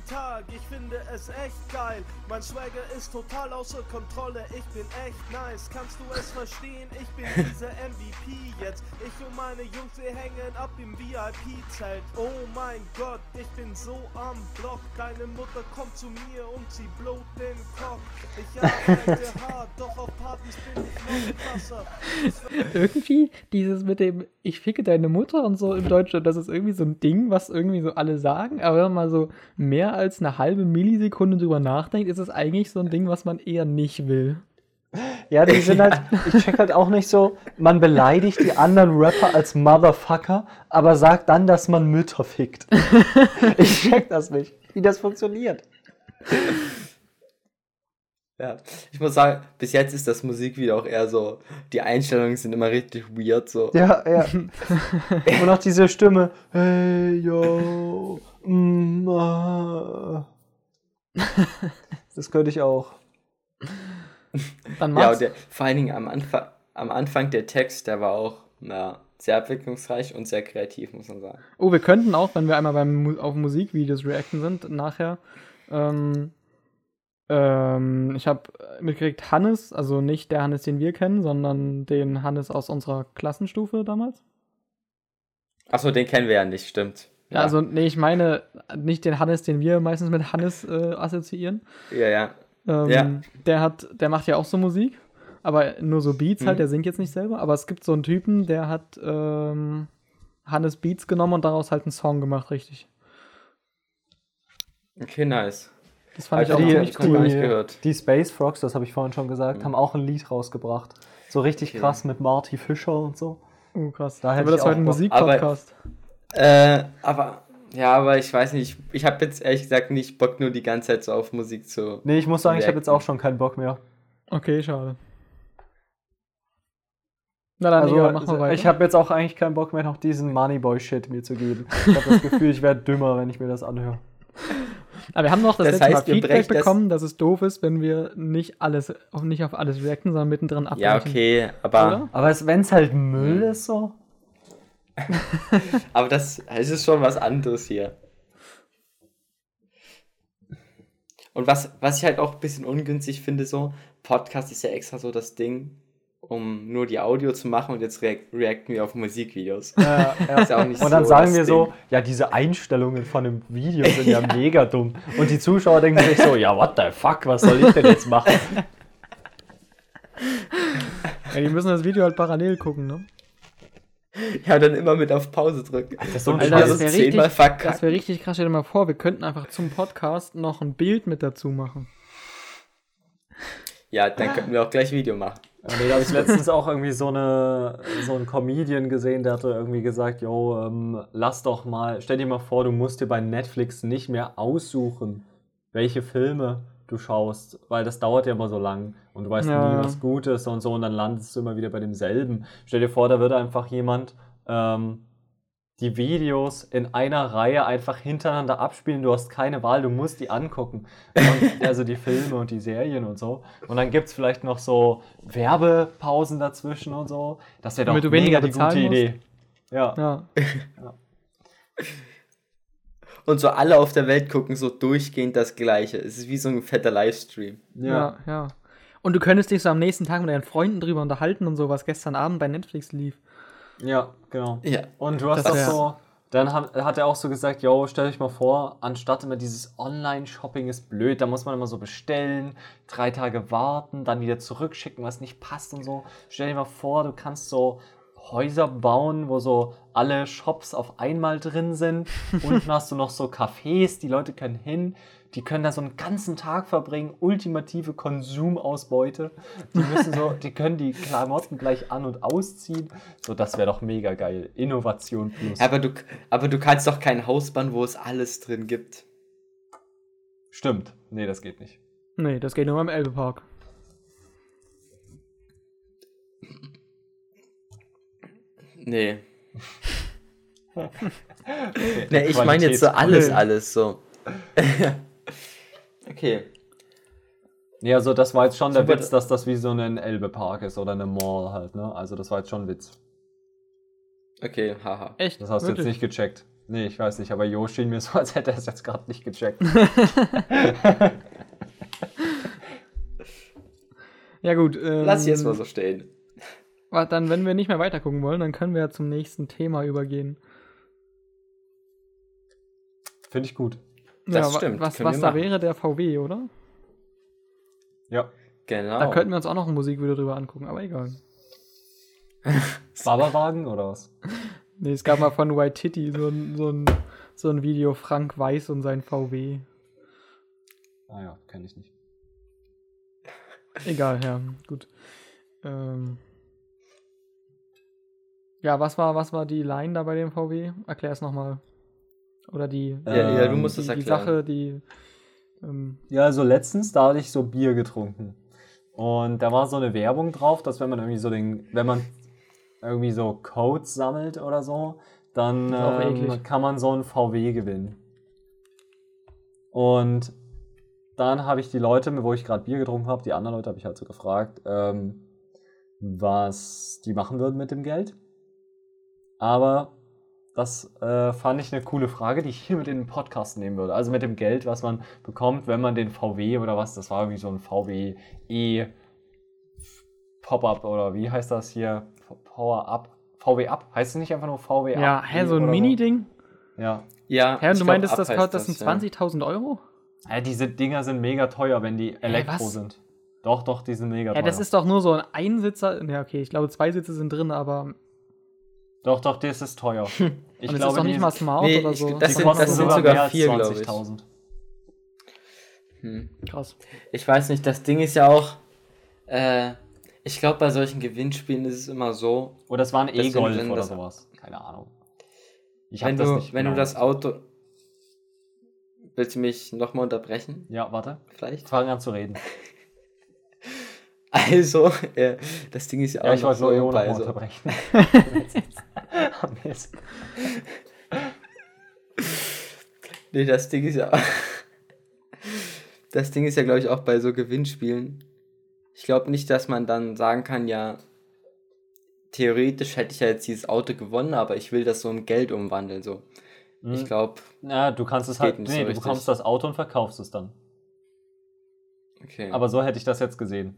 Tag, ich finde es echt geil. Mein Swagger ist total außer Kontrolle, ich bin echt nice. Kannst du es verstehen? Ich bin dieser MVP jetzt. Ich und meine Jungs, wir hängen ab im VIP-Zelt. Oh mein Gott, ich bin so am Block. Deine Mutter kommt zu mir und sie blowt den Cock. Ich arbeite hart, doch auf Partys bin ich noch krasser. irgendwie dieses mit dem ich ficke deine Mutter und so in Deutschland, das ist irgendwie so ein Ding, was irgendwie so alle sagen, aber mal so mehr als eine halbe Millisekunde drüber nachdenkt, ist es eigentlich so ein Ding, was man eher nicht will. Ja, die sind halt, ich check halt auch nicht so, man beleidigt die anderen Rapper als Motherfucker, aber sagt dann, dass man Mütter fickt. Ich check das nicht, wie das funktioniert. Ja. Ich muss sagen, bis jetzt ist das Musikvideo auch eher so, die Einstellungen sind immer richtig weird, so. Ja, ja. Und auch diese Stimme, hey, yo. Das könnte ich auch. Dann Ja, und der, vor allen Dingen am Anfang, am Anfang der Text, der war auch ja, sehr abwechslungsreich und sehr kreativ, muss man sagen. Oh, wir könnten auch, wenn wir einmal beim Mu auf Musikvideos reacten sind, nachher. Ähm, ähm, ich habe mitgekriegt, Hannes, also nicht der Hannes, den wir kennen, sondern den Hannes aus unserer Klassenstufe damals. Achso, den kennen wir ja nicht, stimmt. Ja. Also, nee, ich meine nicht den Hannes, den wir meistens mit Hannes äh, assoziieren. Ja, ja. Ähm, Ja. Der hat, der macht ja auch so Musik, aber nur so Beats halt, Mhm. der singt jetzt nicht selber. Aber es gibt so einen Typen, der hat ähm, Hannes Beats genommen und daraus halt einen Song gemacht, richtig. Okay, nice. Das fand ich Hab auch ich ziemlich cool. gehört. die Space Frogs, das habe ich vorhin schon gesagt, haben auch ein Lied rausgebracht. So richtig Okay. krass mit Marty Fischer und so. Oh, krass. Da hätte wird ich das heute ein. Musikpodcast. Äh, aber, ja, aber ich weiß nicht, ich habe jetzt ehrlich gesagt nicht Bock, nur die ganze Zeit so auf Musik zu. Nee, ich muss sagen, ich habe jetzt auch schon keinen Bock mehr. Okay, schade. Na dann, Also, egal, mach mal weiter. ich habe jetzt auch eigentlich keinen Bock mehr, noch diesen Moneyboy-Shit mir zu geben. Ich habe das Gefühl, ich werde dümmer, wenn ich mir das anhöre. Aber wir haben noch das, Das letzte heißt, Mal Feedback das- bekommen, dass es doof ist, wenn wir nicht alles, auf, nicht auf alles reacten, sondern mittendrin abbrechen. Ja, okay, aber, Oder? Aber wenn es halt Müll Hm. ist, so. aber das, es ist schon was anderes hier. Und was, was ich halt auch ein bisschen ungünstig finde, so, Podcast ist ja extra so das Ding, um nur die Audio zu machen und jetzt react, reacten wir auf Musikvideos. Ja, ja. Ist ja auch nicht Und dann so sagen das wir so, Ding. ja, diese Einstellungen von dem Video sind ja, mega dumm. Und die Zuschauer denken sich so, ja, what the fuck, was soll ich denn jetzt machen? Ja, die müssen das Video halt parallel gucken, ne? Ja, dann immer mit auf Pause drücken. Das ist so Alter, das das wäre richtig, das wär richtig krass. Stell dir mal vor, wir könnten einfach zum Podcast noch ein Bild mit dazu machen. Ja, dann könnten wir auch gleich Video machen. Nee, da habe ich letztens auch irgendwie so, eine, so einen Comedian gesehen, der hatte irgendwie gesagt, yo, ähm, lass doch mal, stell dir mal vor, du musst dir bei Netflix nicht mehr aussuchen, welche Filme du schaust, weil das dauert ja immer so lang und du weißt Ja. nie, was gut ist und so und dann landest du immer wieder bei demselben. Stell dir vor, da würde einfach jemand ähm, die Videos in einer Reihe einfach hintereinander abspielen. Du hast keine Wahl, du musst die angucken. Und, also die Filme und die Serien und so. Und dann gibt es vielleicht noch so Werbepausen dazwischen und so. Das wäre doch Damit du weniger mega die gute musst. Idee. Ja. Ja. Und so alle auf der Welt gucken so durchgehend das Gleiche. Es ist wie so ein fetter Livestream. Ja, ja. Und du könntest dich so am nächsten Tag mit deinen Freunden drüber unterhalten und so, was gestern Abend bei Netflix lief. Ja, genau. Ja. Und du hast Das auch so, dann hat, hat er auch so gesagt, yo, stell euch mal vor, anstatt immer dieses Online-Shopping ist blöd, da muss man immer so bestellen, drei Tage warten, dann wieder zurückschicken, was nicht passt und so. Stell dir mal vor, du kannst so Häuser bauen, wo so alle Shops auf einmal drin sind. Unten hast du noch so Cafés, die Leute können hin, die können da so einen ganzen Tag verbringen, ultimative Konsumausbeute. Die müssen so, die können die Klamotten gleich an- und ausziehen. So, das wäre doch mega geil. Innovation plus. Aber du, aber du kannst doch kein Haus bauen, wo es alles drin gibt. Stimmt. Nee, das geht nicht. Nee, das geht nur im Elbepark. Nee. nee, ich meine jetzt so alles, alles so. okay. Nee, also das war jetzt schon der Super. Witz, dass das wie so ein Elbe-Park ist oder eine Mall halt, ne? Also das war jetzt schon ein Witz. Okay, haha. Echt? Das hast du jetzt Wirklich? nicht gecheckt. Nee, ich weiß nicht, aber Jo schien mir so, als hätte er es jetzt gerade nicht gecheckt. Ja, gut. Ähm, Lass jetzt mal so stehen. Warte, Dann, wenn wir nicht mehr weiter gucken wollen, dann können wir ja zum nächsten Thema übergehen. Finde ich gut. Das wa- stimmt, Was, was da machen. wäre, der VW, oder? Ja. Genau. Da könnten wir uns auch noch ein Musikvideo drüber angucken, aber egal. Barberwagen oder was? Nee, es gab mal von White Titty so ein, so ein, so ein Video Frank Weiß und sein VW. Ah ja, kenne ich nicht. Egal, ja, gut. Ähm. Ja, was war, was war die Line da bei dem VW? Erklär es nochmal. Oder die, ja, ja, du Ähm, musst die, es die erklären. Sache, die. Ähm, Ja, also letztens, da hatte ich so Bier getrunken. Und da war so eine Werbung drauf, dass wenn man irgendwie so den, wenn man irgendwie so Codes sammelt oder so, dann ähm, kann man so einen VW gewinnen. Und dann habe ich die Leute, wo ich gerade Bier getrunken habe, die anderen Leute habe ich halt so gefragt, ähm, was die machen würden mit dem Geld. Aber das äh, fand ich eine coole Frage, die ich hier mit in den Podcast nehmen würde. Also mit dem Geld, was man bekommt, wenn man den VW oder was, das war irgendwie so ein VW E Pop-Up oder wie heißt das hier? Power-Up. VW Up? Heißt es nicht einfach nur VW Up? ja, hä, so ein Mini-Ding? Ja. Ja, Hä, und ich du glaub, meintest, das, kostet- das sind ja. 20.000 Euro? ja. Diese Dinger sind mega teuer, wenn die Elektro was? sind. Doch, doch, die sind mega Ja, teuer. das ist doch nur so ein Einsitzer. Ja, okay, ich glaube, zwei Sitze sind drin, aber. Doch, doch, das ist teuer. Ich und es ist doch nicht die- mal smart Nee, oder ich- so. das die sind- kosten das sind sogar sogar mehr als vier, glaub ich. 20.000. Hm. krass. Ich weiß nicht, das Ding ist ja auch. Äh, ich glaube, bei solchen Gewinnspielen ist es immer so, Oder es war ein Deswegen E-Golf oder das- sowas. Keine Ahnung. Ich wenn das du, nicht wenn du das Auto. Willst du mich nochmal unterbrechen? Ja, warte. Vielleicht? Fang an zu reden. Also, äh, das Ding ist ja auch Ja, ich noch wollte nur Jo noch bei mal so- unterbrechen. Nee, das Ding ist ja. Das Ding ist ja, glaube ich, auch bei so Gewinnspielen. Ich glaube nicht, dass man dann sagen kann, ja, theoretisch hätte ich ja jetzt dieses Auto gewonnen, aber ich will das so in Geld umwandeln. So. Ich Hm. glaube, Ja, du kannst es halt. Nee, so du richtig. bekommst das Auto und verkaufst es dann. okay. Aber so hätte ich das jetzt gesehen.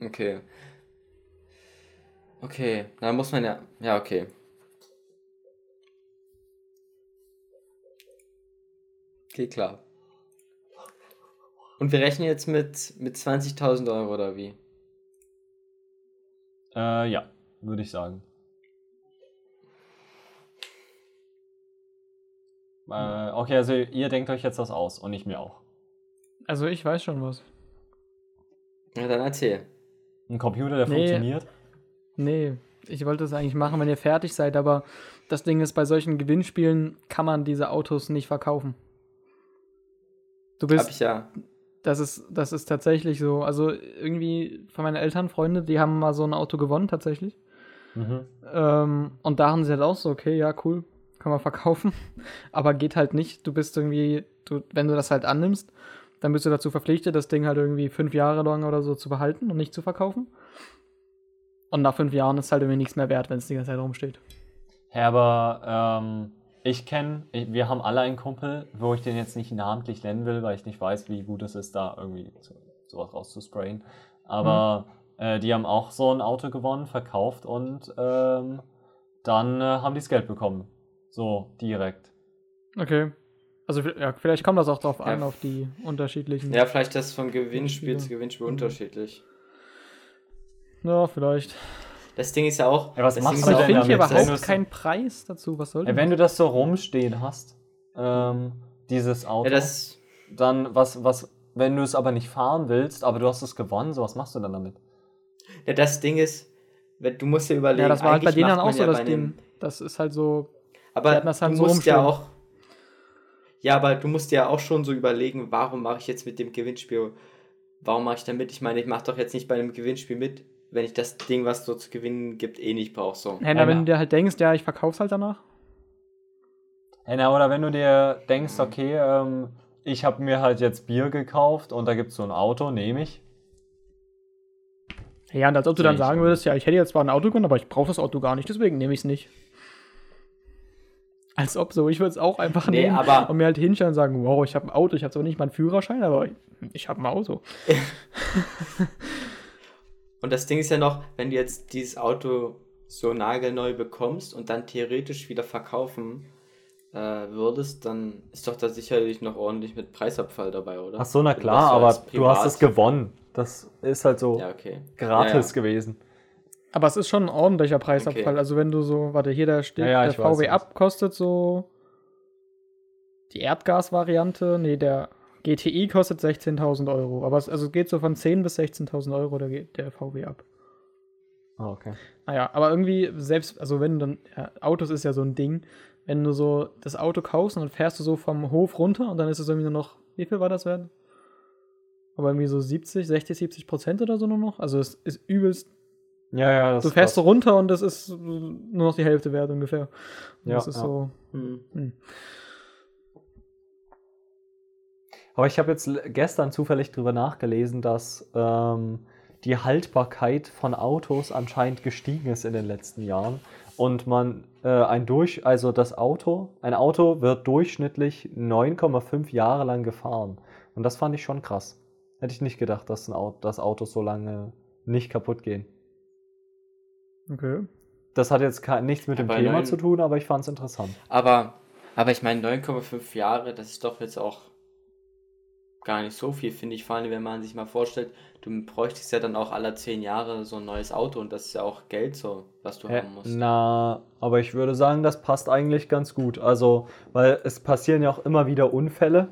Okay. Okay, dann muss man ja. Ja, okay. Okay, klar. Und wir rechnen jetzt mit, mit 20.000 Euro oder wie? Äh, ja, würde ich sagen. Äh, okay, also ihr denkt euch jetzt das aus und ich mir auch. Also ich weiß schon was. Na dann erzähl. Ein Computer, der Nee. funktioniert. Nee, ich wollte es eigentlich machen, wenn ihr fertig seid, aber das Ding ist, bei solchen Gewinnspielen kann man diese Autos nicht verkaufen. Du Hab bist, ich ja. das ist, das ist tatsächlich so. Also irgendwie von meinen Eltern, Freunde, die haben mal so ein Auto gewonnen tatsächlich. Mhm. Ähm, und da haben sie halt auch so, okay, ja, cool, kann man verkaufen. Aber geht halt nicht. Du bist irgendwie, du, wenn du das halt annimmst, dann bist du dazu verpflichtet, das Ding halt irgendwie fünf Jahre lang oder so zu behalten und nicht zu verkaufen. Und nach fünf Jahren ist halt irgendwie nichts mehr wert, wenn es die ganze Zeit rumsteht. Ja, aber ähm, ich kenne, wir haben alle einen Kumpel, wo ich den jetzt nicht namentlich nennen will, weil ich nicht weiß, wie gut es ist, da irgendwie so, sowas rauszusprayen. Aber äh, die haben auch so ein Auto gewonnen, verkauft und ähm, dann äh, haben die das Geld bekommen. So, direkt. Okay. Also ja, vielleicht kommt das auch drauf Ja. an, auf die unterschiedlichen. Ja, vielleicht das von Gewinnspiel Gewinnspiele. zu Gewinnspiel Mhm. unterschiedlich. Ja, vielleicht. Das Ding ist ja auch. Ja, was das machst du auch, ich denn finde hier damit? überhaupt keinen Preis dazu. Was soll Ja, denn wenn du das? das so rumstehen hast, ähm, dieses Auto, Ja, das. dann was, was, wenn du es aber nicht fahren willst, aber du hast es gewonnen, so was machst du dann damit? Ja, das Ding ist, wenn- du musst dir überlegen. Ja, das war halt bei denen dann macht auch man so ja das Ding. Das ist halt so. Aber das halt du so musst ja auch. Ja, aber du musst ja auch schon so überlegen, warum mache ich jetzt mit dem Gewinnspiel, warum mache ich da mit? Ich meine, ich mache doch jetzt nicht bei einem Gewinnspiel mit, wenn ich das Ding, was so zu gewinnen gibt, eh nicht brauche. So. Ja, na, wenn du dir halt denkst, ja, ich verkauf's halt danach. Ja, na, oder wenn du dir denkst, okay, ähm, ich habe mir halt jetzt Bier gekauft und da gibt es so ein Auto, nehme ich. Ja, und als ob du dann sagen würdest, ja, ich hätte jetzt zwar ein Auto gewonnen, aber ich brauche das Auto gar nicht, deswegen nehme ich es nicht. Als ob so, ich würde es auch einfach Nee, nehmen aber- und mir halt hinstellen und sagen, wow, ich habe ein Auto, ich habe zwar nicht meinen Führerschein, aber ich habe ein Auto. Und das Ding ist ja noch, wenn du jetzt dieses Auto so nagelneu bekommst und dann theoretisch wieder verkaufen äh, würdest, dann ist doch da sicherlich noch ordentlich mit Preisabfall dabei, oder? Ach so, na klar, so aber du hast es gewonnen. Das ist halt so Ja, okay. gratis Ja, gewesen. Aber es ist schon ein ordentlicher Preisabfall. Okay. Also wenn du so, warte, hier da steht, Ja, ja, der VW Up kostet so die Erdgas-Variante, nee, der GTI kostet 16.000 Euro. Aber es also geht so von 10.000 bis 16.000 Euro der, G- der VW Up. Ah, okay. Naja, aber irgendwie selbst, also wenn du dann, ja, Autos ist ja so ein Ding, wenn du so das Auto kaufst und dann fährst du so vom Hof runter und dann ist es irgendwie nur noch, wie viel war das wert? Aber irgendwie so 70, 60, 70 Prozent oder so nur noch. Also es ist übelst Ja, ja, das Du ist fährst so runter und das ist nur noch die Hälfte wert ungefähr. Und Ja, das ist ja. so. Hm. Hm. Aber ich habe jetzt gestern zufällig drüber nachgelesen, dass ähm, die Haltbarkeit von Autos anscheinend gestiegen ist in den letzten Jahren. Und man äh, ein durch, also das Auto, ein Auto wird durchschnittlich 9,5 Jahre lang gefahren. Und das fand ich schon krass. Hätte ich nicht gedacht, dass ein Auto, dass Autos so lange nicht kaputt gehen. Okay. Das hat jetzt kein, nichts mit Ja, dem Thema neun- zu tun, aber ich fand es interessant. Aber, aber ich meine, 9,5 Jahre, das ist doch jetzt auch gar nicht so viel, finde ich. Vor allem, wenn man sich mal vorstellt, du bräuchtest ja dann auch alle 10 Jahre so ein neues Auto und das ist ja auch Geld so, was du Hä? haben musst. Na, aber ich würde sagen, das passt eigentlich ganz gut. Also, weil es passieren ja auch immer wieder Unfälle.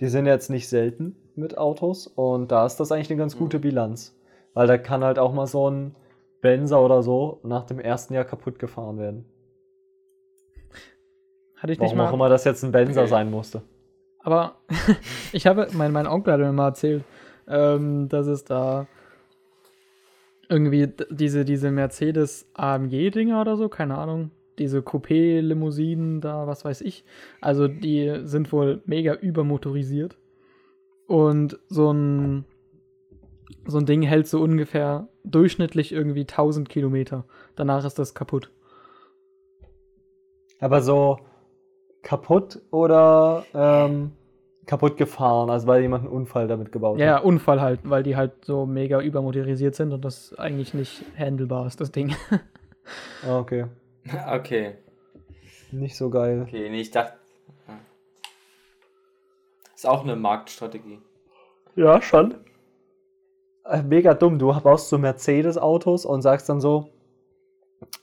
Die sind jetzt nicht selten mit Autos und da ist das eigentlich eine ganz gute Mhm. Bilanz. Weil da kann halt auch mal so ein Benzer oder so nach dem ersten Jahr kaputt gefahren werden. Hatte ich nicht Warum auch mal. immer das jetzt ein Benzer Okay. sein musste. Aber ich habe, mein, mein Onkel hat mir mal erzählt, ähm, dass es da irgendwie diese, diese Mercedes AMG-Dinger oder so, keine Ahnung, diese Coupé-Limousinen da, was weiß ich. Also die sind wohl mega übermotorisiert. Und so ein, so ein Ding hält so ungefähr durchschnittlich irgendwie 1000 Kilometer. Danach ist das kaputt. Aber so kaputt oder ähm, kaputt gefahren, also weil jemand einen Unfall damit gebaut Ja, ja, hat. Unfall halt, weil die halt so mega übermotorisiert sind und das eigentlich nicht handelbar ist, das Ding. Ah, okay. Okay, Nicht so geil. okay, nee, ich dachte. ja. Ist auch eine Marktstrategie. Ja, schon. Äh, mega dumm. Du baust so Mercedes-Autos und sagst dann so,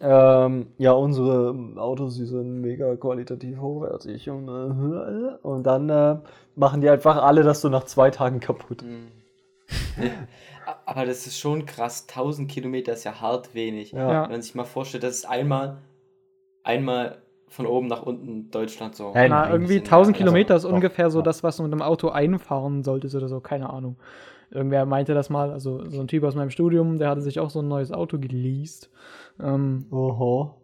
ähm, ja, unsere Autos, die sind mega qualitativ hochwertig. Und, äh, und dann äh, machen die einfach alle das so nach zwei Tagen kaputt. Aber das ist schon krass. 1000 Kilometer ist ja hart wenig. Ja. Wenn man sich mal vorstellt, das ist einmal, einmal von oben nach unten Deutschland so. Hey, Na, nein, irgendwie bisschen 1000 mehr. Kilometer ist Also, ungefähr so das, was du mit einem Auto einfahren solltest oder so, keine Ahnung. Irgendwer meinte das mal, also so ein Typ aus meinem Studium, der hatte sich auch so ein neues Auto geleast. Ähm, Oho.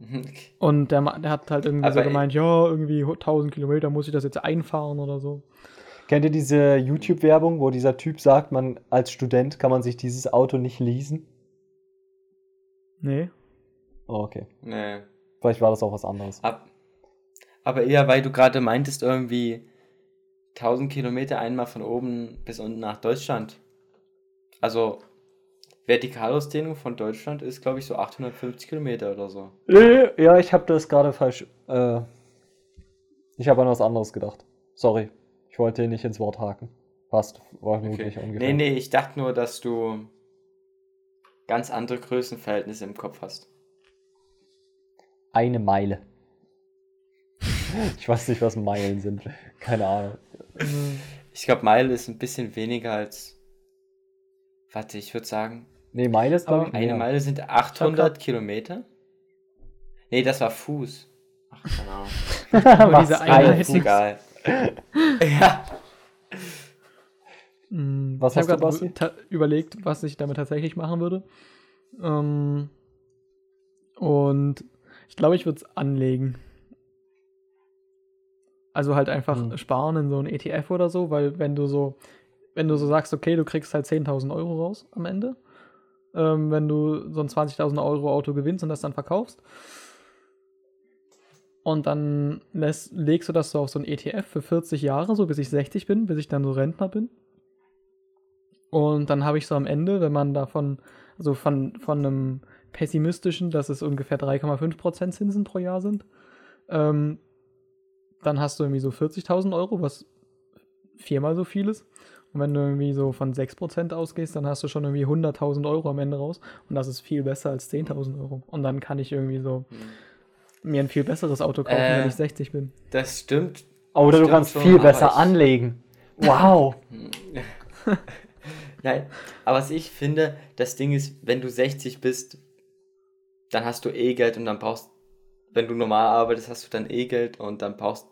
und der, der hat halt irgendwie so Aber, ey- gemeint, ja, irgendwie 1000 Kilometer muss ich das jetzt einfahren oder so. Kennt ihr diese YouTube-Werbung, wo dieser Typ sagt, man als Student kann man sich dieses Auto nicht leasen? Nee. Oh, okay. Nee. Vielleicht war das auch was anderes. Ab, aber eher, weil du gerade meintest, irgendwie 1000 Kilometer einmal von oben bis unten nach Deutschland. Also, Vertikalausdehnung von Deutschland ist, glaube ich, so 850 Kilometer oder so. Ja, ich habe das gerade falsch. Äh, ich habe an was anderes gedacht. Sorry. Ich wollte dir nicht ins Wort haken. Passt. War vermutlich ungefähr. Nee, nee, ich dachte nur, dass du ganz andere Größenverhältnisse im Kopf hast. Eine Meile. Ich weiß nicht, was Meilen sind. Keine Ahnung. Ich glaube, Meile ist ein bisschen weniger als. Warte, ich würde sagen, Nee, Meile ist, glaube ich, eine mehr. Meile sind 800 Kilometer. Nee, das war Fuß. Ach, keine Ahnung. Aber Was diese ein Einheit- Ist egal. ja. Mm, Was ich hast habe du, gerade Basti? überlegt, was ich damit tatsächlich machen würde. Ähm, und ich glaube, ich würde es anlegen. Also halt einfach Hm. sparen in so ein ETF oder so, weil wenn du so, wenn du so sagst, okay, du kriegst halt 10.000 Euro raus am Ende, ähm, wenn du so ein 20.000 Euro Auto gewinnst und das dann verkaufst, und dann lässt, legst du das so auf so ein ETF für 40 Jahre, so bis ich 60 bin, bis ich dann so Rentner bin. Und dann habe ich so am Ende, wenn man davon, also von, von einem pessimistischen, dass es ungefähr 3,5% Zinsen pro Jahr sind, ähm, dann hast du irgendwie so 40.000 Euro, was viermal so viel ist. Und wenn du irgendwie so von 6% ausgehst, dann hast du schon irgendwie 100.000 Euro am Ende raus. Und das ist viel besser als 10.000 Euro. Und dann kann ich irgendwie so mir ein viel besseres Auto kaufen, Äh. wenn ich 60 bin. Das stimmt. Oder du Stimmt kannst schon, viel besser ich- anlegen. Wow. Nein, aber was ich finde, das Ding ist, wenn du 60 bist, dann hast du eh Geld und dann brauchst, wenn du normal arbeitest, hast du dann eh Geld und dann brauchst,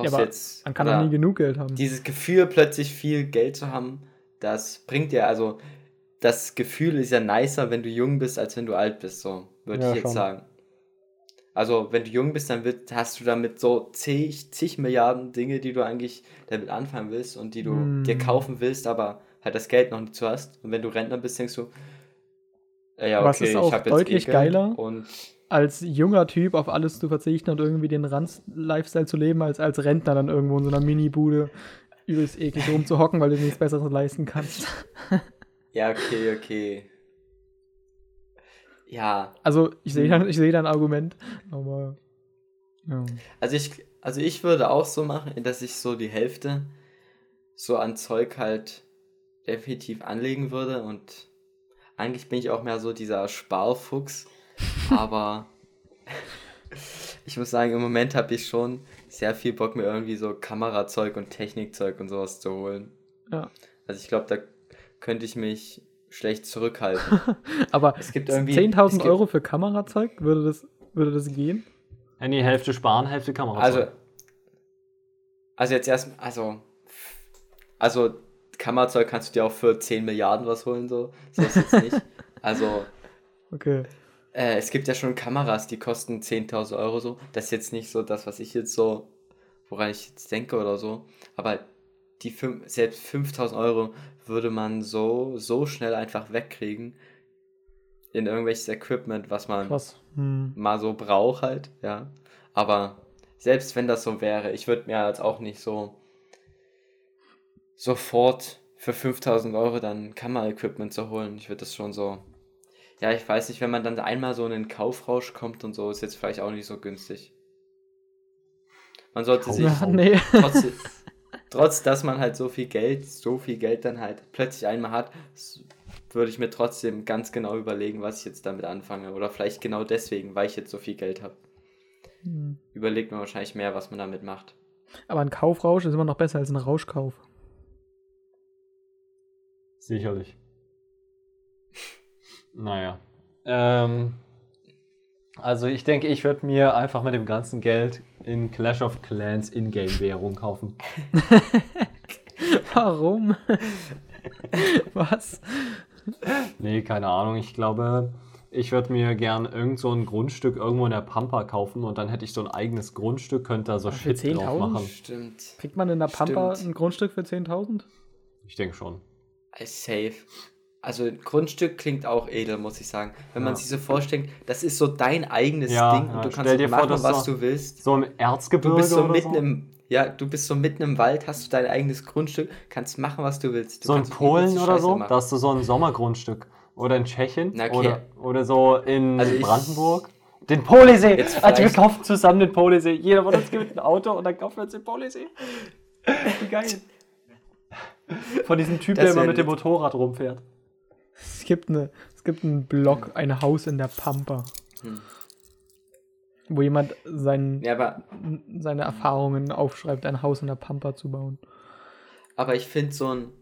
brauchst Ja, jetzt. Man kann doch nie genug Geld haben. Dieses Gefühl, plötzlich viel Geld zu haben, das bringt dir, also das Gefühl ist ja nicer, wenn du jung bist, als wenn du alt bist, so würde Ja, ich jetzt schon. sagen. Also, wenn du jung bist, dann wird, hast du damit so zig, zig Milliarden Dinge, die du eigentlich damit anfangen willst und die du Hm. dir kaufen willst, aber halt das Geld noch nicht zu hast. Und wenn du Rentner bist, denkst du, äh, ja, okay, ich habe jetzt deutlich eh Geld geiler. Und als junger Typ auf alles zu verzichten und irgendwie den Ranz-Lifestyle zu leben, als als Rentner dann irgendwo in so einer Mini-Bude übelst eklig rumzuhocken, weil du nichts Besseres leisten kannst. ja, okay, okay. Ja, Also ich sehe Hm. da, ich sehe da ein Argument, aber ja. Also ich, also ich würde auch so machen, dass ich so die Hälfte so an Zeug halt definitiv anlegen würde und eigentlich bin ich auch mehr so dieser Sparfuchs, aber ich muss sagen, im Moment habe ich schon sehr viel Bock, mir irgendwie so Kamerazeug und Technikzeug und sowas zu holen. Ja. Also ich glaube, da könnte ich mich schlecht zurückhalten. Aber Es gibt irgendwie- es 10.000 gibt- Euro für Kamerazeug, würde das, würde das gehen? Nee, Hälfte sparen, Hälfte Kamera. Also, also jetzt erst, also, also Kammerzeug kannst du dir auch für 10 Milliarden was holen, so. So ist jetzt nicht. Also, Okay. Äh, es gibt ja schon Kameras, die kosten 10.000 Euro so. Das ist jetzt nicht so das, was ich jetzt so, woran ich jetzt denke oder so. Aber die fünf, selbst 5.000 Euro würde man so, so schnell einfach wegkriegen in irgendwelches Equipment, was man. Hm. mal so brauche halt, ja. Aber selbst wenn das so wäre, ich würde mir jetzt auch nicht so sofort für 5000 Euro dann Kamera-Equipment zu holen. Ich würde das schon so, ja, ich weiß nicht, wenn man dann einmal so in den Kaufrausch kommt und so, ist jetzt vielleicht auch nicht so günstig. Man sollte sich Ja, nee. trotz, trotz, dass man halt so viel Geld, so viel Geld dann halt plötzlich einmal hat, würde ich mir trotzdem ganz genau überlegen, was ich jetzt damit anfange. Oder vielleicht genau deswegen, weil ich jetzt so viel Geld habe. Hm. Überlegt man wahrscheinlich mehr, was man damit macht. Aber ein Kaufrausch ist immer noch besser als ein Rauschkauf. Sicherlich. Naja. Ähm, also ich denke, ich würde mir einfach mit dem ganzen Geld in Clash of Clans Ingame-Währung kaufen. Warum? Was? Nee, keine Ahnung. Ich glaube, ich würde mir gern irgend so ein Grundstück irgendwo in der Pampa kaufen und dann hätte ich so ein eigenes Grundstück, könnte da so für Shit drauf 10.000? machen. Stimmt. Kriegt man in der Pampa Stimmt. ein Grundstück für 10.000? Ich denke schon. Äh, Safe. Also ein Grundstück klingt auch edel, muss ich sagen. Wenn man Ja. sich so vorstellt, das ist so dein eigenes Ja, Ding ja, und du stell kannst dir vor, machen, dass was so- du willst. So im Du Erzgebirge bist so oder mitten so. im, ja, du bist so mitten im Wald, hast du dein eigenes Grundstück, kannst machen, was du willst. Du so in Polen oder Scheiße so, machen. da hast du so ein Sommergrundstück. Oder in Tschechien. Na, okay. oder, oder so in Also Brandenburg. Den Polisee! Jetzt Also wir kaufen zusammen den Polisee. Jeder von uns gibt ein Auto und dann kaufen wir uns den Polisee. Wie geil. Von diesem Typ, Das der immer mit dem. Motorrad rumfährt. Es gibt, eine, es gibt einen Blog, ein Haus in der Pampa. Hm. Wo jemand sein, Ja, aber, seine Erfahrungen aufschreibt, ein Haus in der Pampa zu bauen. aber ich finde so ein,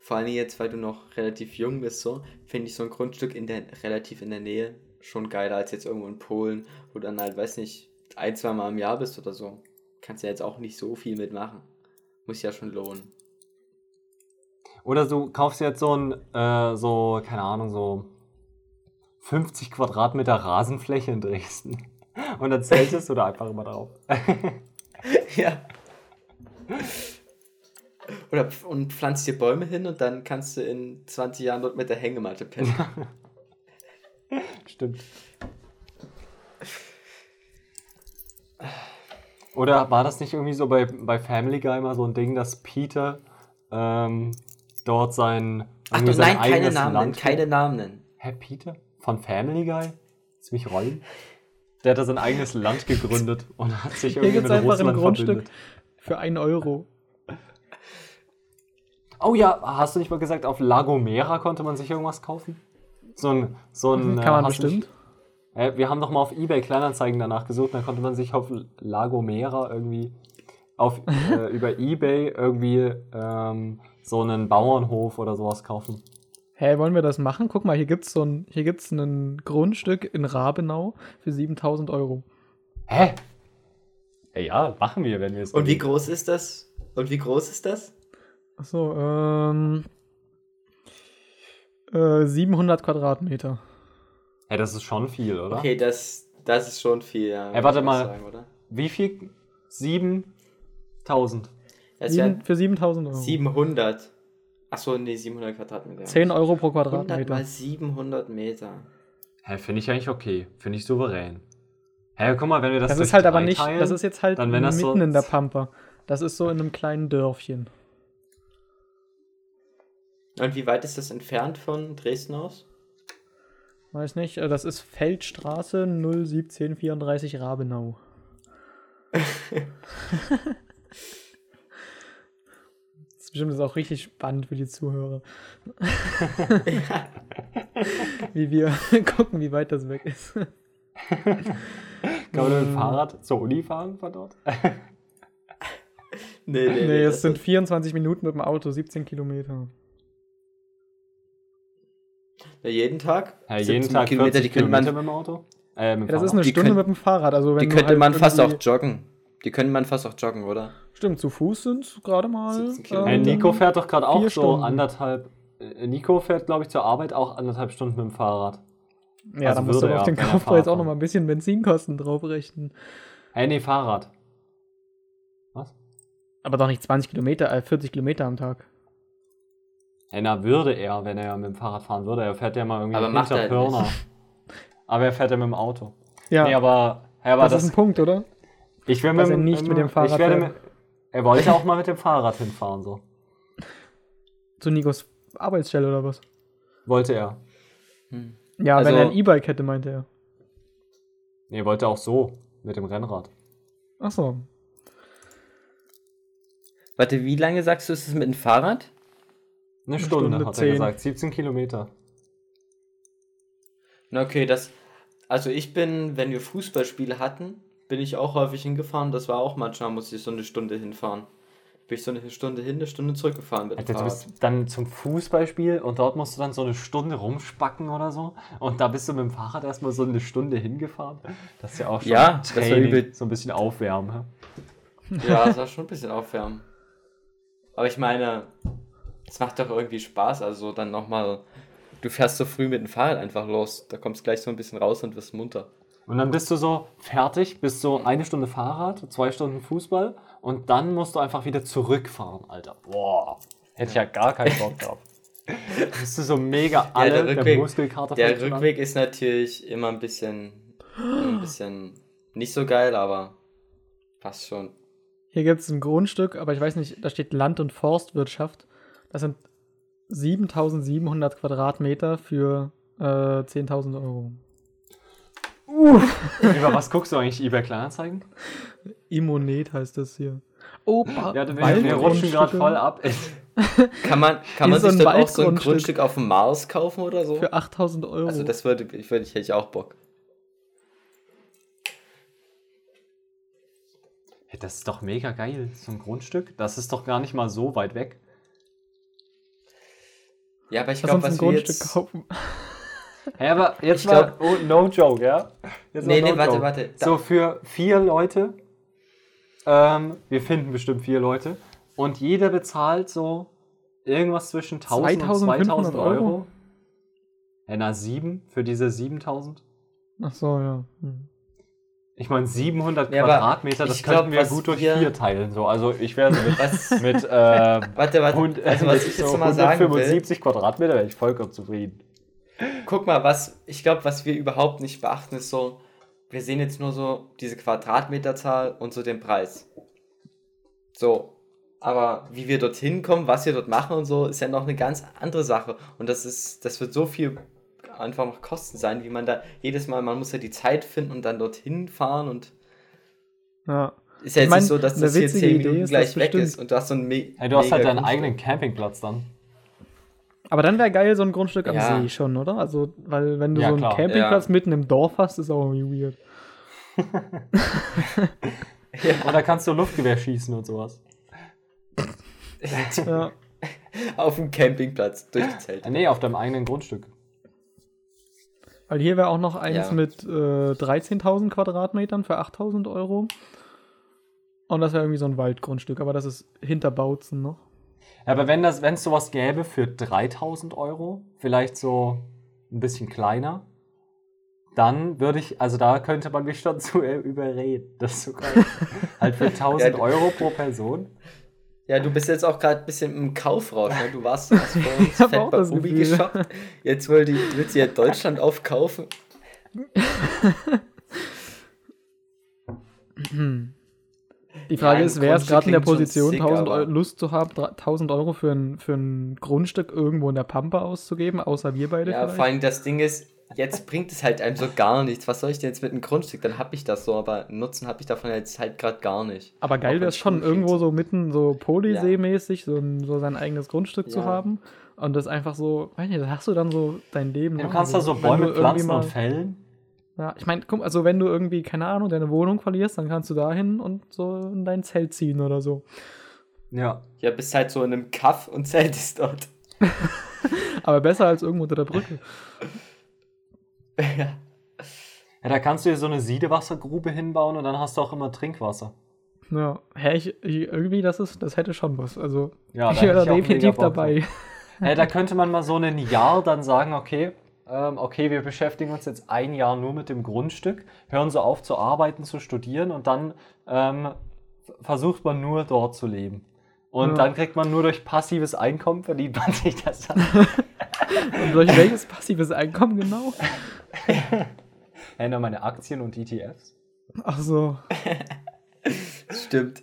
vor allem jetzt, weil du noch relativ jung bist, so, finde ich so ein Grundstück in der, relativ in der Nähe schon geiler als jetzt irgendwo in Polen, wo du dann halt, weiß nicht, ein, zwei Mal im Jahr bist oder so. Kannst ja jetzt auch nicht so viel mitmachen. Muss ja schon lohnen. Oder du kaufst jetzt so ein, äh, so, keine Ahnung, so 50 Quadratmeter Rasenfläche in Dresden. Und dann zeltest du da einfach immer drauf. Ja. Oder und pflanzt dir Bäume hin und dann kannst du in 20 Jahren dort mit der Hängematte pennen. Stimmt. Oder war das nicht irgendwie so bei, bei Family Guy mal so ein Ding, dass Peter ähm, dort sein. Ach doch, sein nein, keine Namen nennen, Land- keine Namen nennen. Hä, Peter? Von Family Guy? Lass mich rollen. Der hat da sein eigenes Land gegründet und hat sich irgendwie mit einfach ein Russland Grundstück verbündet. für 1 Euro. Oh ja, hast du nicht mal gesagt, auf Lagomera konnte man sich irgendwas kaufen? So ein. So ein Kann man äh, hast du bestimmt. Nicht, äh, wir haben doch mal auf Ebay Kleinanzeigen danach gesucht, da konnte man sich auf Lagomera irgendwie. Auf, äh, über Ebay irgendwie ähm, so einen Bauernhof oder sowas kaufen. Hä, wollen wir das machen? Guck mal, hier gibt es so ein, hier gibt's ein Grundstück in Rabenau für 7000 Euro. Hä? Ja, ja, machen wir, wenn wir es. Und wie wollen. groß ist das? Und wie groß ist das? Achso, ähm. Äh, 700 Quadratmeter. Ja, das ist schon viel, oder? Okay, das, das ist schon viel, ja. Ey, warte muss ich mal. Sagen, oder? Wie viel? 7000. Sieben, für 7000 Euro. 700. Achso, nee, 700 Quadratmeter. 10 Euro pro 100 Quadratmeter. mal 700 Meter. Hä, finde ich eigentlich okay. Finde ich souverän. Hä, guck mal, wenn wir das Das ist halt aber nicht, teilen, das ist jetzt halt dann wenn das mitten so- in der Pampa. Das ist so in einem kleinen Dörfchen. Und wie weit ist das entfernt von Dresden aus? Weiß nicht, äh, das ist Feldstraße 01734 Rabenau. Das ist bestimmt jetzt auch richtig spannend für die Zuhörer. wie wir gucken, wie weit das weg ist. Kann man mit dem Fahrrad zur Uni fahren von dort? Nee, nee, Nee, das es sind 24 Minuten mit dem Auto, 17 Kilometer. Ja, jeden Tag? Ja, jeden 17 Tag 40 Kilometer, die könnte Kilometer man, mit dem Auto? Äh, mit dem Ja, das ist eine Die Stunde könnt- mit dem Fahrrad. Also wenn die könnte halt man fast auch joggen. Die könnte man fast auch joggen, oder? Stimmt, zu Fuß sind gerade mal. 17 äh. Äh, Nico fährt doch gerade auch so Stunden. anderthalb. äh, Nico fährt, glaube ich, zur Arbeit auch anderthalb Stunden mit dem Fahrrad. Ja, also da musst du auf den Kaufpreis auch noch mal ein bisschen Benzinkosten draufrechnen. Äh, nee, Fahrrad. Was? Aber doch nicht 20 Kilometer, äh, 40 Kilometer am Tag. Äh, na, würde er, wenn er mit dem Fahrrad fahren würde. Er fährt ja mal irgendwie Aber macht er halt Pirna. Aber er fährt ja mit dem Auto. Ja, Nee, aber, ja, aber das, das, ist ein Punkt, oder? ich will dass mit, nicht mit dem Fahrrad ich werde mit, Er wollte auch mal mit dem Fahrrad hinfahren, so. Zu Nikos Arbeitsstelle oder was? Wollte er. Ja, Also- wenn er ein E-Bike hätte, meinte er. Nee, er wollte auch so. Mit dem Rennrad. Ach so. Warte, wie lange sagst du, ist es mit dem Fahrrad? Eine Stunde, Stunde hat er zehn. gesagt. 17 Kilometer. Na okay, das. Also ich bin, wenn wir Fußballspiele hatten, bin ich auch häufig hingefahren. Das war auch manchmal, musste ich so eine Stunde hinfahren. Bin ich so eine Stunde hin, eine Stunde zurückgefahren mit Alter, du bist dann zum Fußballspiel und dort musst du dann so eine Stunde rumspacken oder so. Und da bist du mit dem Fahrrad erstmal so eine Stunde hingefahren. Das ist ja auch schon Ja, Training, so ein bisschen aufwärmen. Ja, das war schon ein bisschen aufwärmen. Aber ich meine, es macht doch irgendwie Spaß. Also dann nochmal, du fährst so früh mit dem Fahrrad einfach los. Da kommst gleich so ein bisschen raus und wirst munter. Und dann bist du so fertig, bist so eine Stunde Fahrrad, zwei Stunden Fußball und dann musst du einfach wieder zurückfahren, Alter. Boah, hätte ich ja gar keinen Bock drauf. bist du so mega alle, der der, Rückweg- Muskelkater Der schon an. Rückweg ist natürlich immer ein bisschen, ein bisschen nicht so geil, aber passt schon. Hier gibt es ein Grundstück, aber ich weiß nicht, da steht Land- und Forstwirtschaft. Das sind 7700 Quadratmeter für äh, 10.000 Euro. Über was guckst du eigentlich, eBay Kleinanzeigen? Immonet heißt das hier. Oh, ba Ja, wir, wir rutschen gerade voll ab. Kann man, kann man so sich ein dort auch so ein. Grundstück auf dem Mars kaufen oder so? Für 8000 Euro. Also das würde ich, würde ich, hätte ich auch Bock. Hey, das ist doch mega geil, so ein Grundstück. Das ist doch gar nicht mal so weit weg. Ja, aber ich glaube, was wir Grundstück jetzt... kaufen. Hey, aber jetzt Ich mal, oh, no joke, ja? Jetzt Nee, nee, warte, warte. Da- So, für vier Leute, ähm, wir finden bestimmt vier Leute, und jeder bezahlt so irgendwas zwischen 1000 und 2500 2000 Euro. Na, sieben für diese 7000. Ach so, ja. Hm. Ich meine, 700 Ja, Quadratmeter, das ich könnten glaub, wir gut durch wir- vier teilen. So. Also ich wäre mit, Was, mit äh, warte, warte. hund- Also was mit ich jetzt so noch mal sagen will, 175 Quadratmeter wäre ich vollkommen zufrieden. guck mal, was, ich glaube, was wir überhaupt nicht beachten, ist so, wir sehen jetzt nur so diese Quadratmeterzahl und so den Preis. So, aber wie wir dorthin kommen, was wir dort machen und so, ist ja noch eine ganz andere Sache. Und das ist, das wird so viel einfach noch Kosten sein, wie man da jedes Mal, man muss ja die Zeit finden und dann dorthin fahren und Ja. ist ja Ich jetzt mein, nicht so, dass das hier witzige 10 Idee Minuten ist, gleich weg bestimmt- ist und du hast so ein Me Hey, du hast halt deinen eigenen Campingplatz dann. Aber dann wäre geil so ein Grundstück am Ja. See schon, oder? Also, weil wenn du Ja, so einen klar. Campingplatz Ja. mitten im Dorf hast, ist auch irgendwie weird. Und da kannst du Luftgewehr schießen und sowas. Ja. Auf dem Campingplatz durch die Zelte. Äh, nee, auf deinem eigenen Grundstück. Weil hier wäre auch noch eins Ja. mit äh, 13.000 Quadratmetern für 8.000 Euro. Und das wäre irgendwie so ein Waldgrundstück, aber das ist hinter Bautzen noch. Ja, aber wenn das, wenn es sowas gäbe für 3000 Euro, vielleicht so ein bisschen kleiner, dann würde ich, also da könnte man mich schon zu überreden, das zu kaufen. halt für 1000 Ja, Euro pro Person. Ja, du bist jetzt auch gerade ein bisschen im Kaufrausch. Ne? Du warst hast vor uns fett bei Ubi Gefühl. geshoppt. Jetzt will die, willst du ja Deutschland aufkaufen. Die Frage Ja, ist, wer ist gerade in der Position, sick, 1000 aber- Euro, Lust zu haben, 1000 Euro für ein, für ein Grundstück irgendwo in der Pampa auszugeben, außer wir beide Ja, vielleicht? vor allem das Ding ist, jetzt bringt es halt einem so gar nichts. Was soll ich denn jetzt mit einem Grundstück? Dann hab ich das so, aber Nutzen habe ich davon jetzt halt gerade gar nicht. Aber geil wäre es schon, irgendwo so mitten so Polysee-mäßig, so, ein- so sein eigenes Grundstück zu Ja. haben. Und das einfach so, weiß nicht, da hast du dann so dein Leben. Ja, du kannst da so Bäume pflanzen und fällen. Ja, ich meine, guck, also wenn du irgendwie, keine Ahnung, deine Wohnung verlierst, dann kannst du dahin und so in dein Zelt ziehen oder so. Ja. Ja, bist halt so in einem Kaff und zeltest dort. Aber besser als irgendwo unter der Brücke. ja. Ja, da kannst du dir so eine Siedewassergrube hinbauen und dann hast du auch immer Trinkwasser. Ja, hä, ich, ich, irgendwie, das ist, das hätte schon was. Also, Ja, ich da wäre da definitiv dabei. Hey, da könnte man mal so ein Jahr dann sagen, okay, okay, wir beschäftigen uns jetzt ein Jahr nur mit dem Grundstück, hören so auf zu arbeiten, zu studieren und dann ähm, versucht man nur dort zu leben. Und Ja. dann kriegt man nur durch passives Einkommen verdient man sich das dann. Und durch welches passives Einkommen genau? Nur meine Aktien und ETFs. Ach so. Stimmt.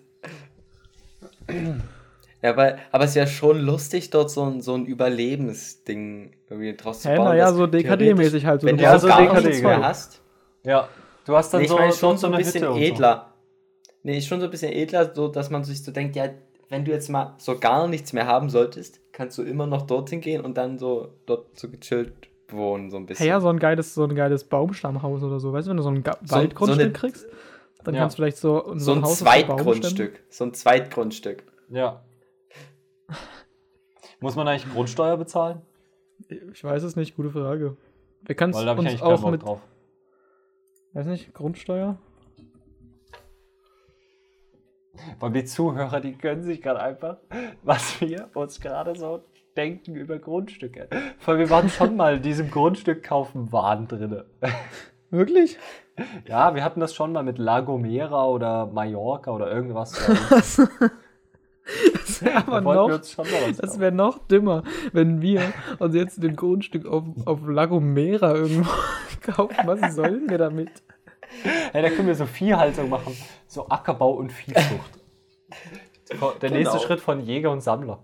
Ja, aber, aber es wäre schon lustig, dort so ein, so ein Überlebensding irgendwie draus zu bauen. ja, dass so DKD-mäßig halt, so Wenn du brauchst so so gar DKD, nichts mehr hast. Ja, du hast dann Nee, ich so, meine schon so so ein bisschen Hütte edler. Nee, schon so ein bisschen edler, so dass man sich so denkt, ja, wenn du jetzt mal so gar nichts mehr haben solltest, kannst du immer noch dorthin gehen und dann so dort so gechillt wohnen, so ein bisschen. Hey, ja, so ein geiles, so ein geiles Baumstammhaus oder so. Weißt du, wenn du so ein Ga So- Waldgrundstück so eine- kriegst, dann Ja. kannst du vielleicht so, so ein Haus so Zweitgrundstück. So ein Zweitgrundstück. Ja. Muss man eigentlich Grundsteuer bezahlen? Ich weiß es nicht, gute Frage. Wir können Weil da habe ich uns auch mit, drauf. weiß nicht, Grundsteuer? Weil die Zuhörer, die können sich gerade einfach, was wir uns gerade so denken über Grundstücke. Weil wir waren schon mal in diesem Grundstück kaufen Wahn drinne. Wirklich? Ja, wir hatten das schon mal mit La Gomera oder Mallorca oder irgendwas. Das wäre aber noch, das wäre noch dümmer, wenn wir uns jetzt den Grundstück auf, auf Lagomera irgendwo kaufen. Was sollen wir damit? Hey, da können wir so Viehhaltung machen. So Ackerbau und Viehzucht. Der nächste Genau. Schritt von Jäger und Sammler.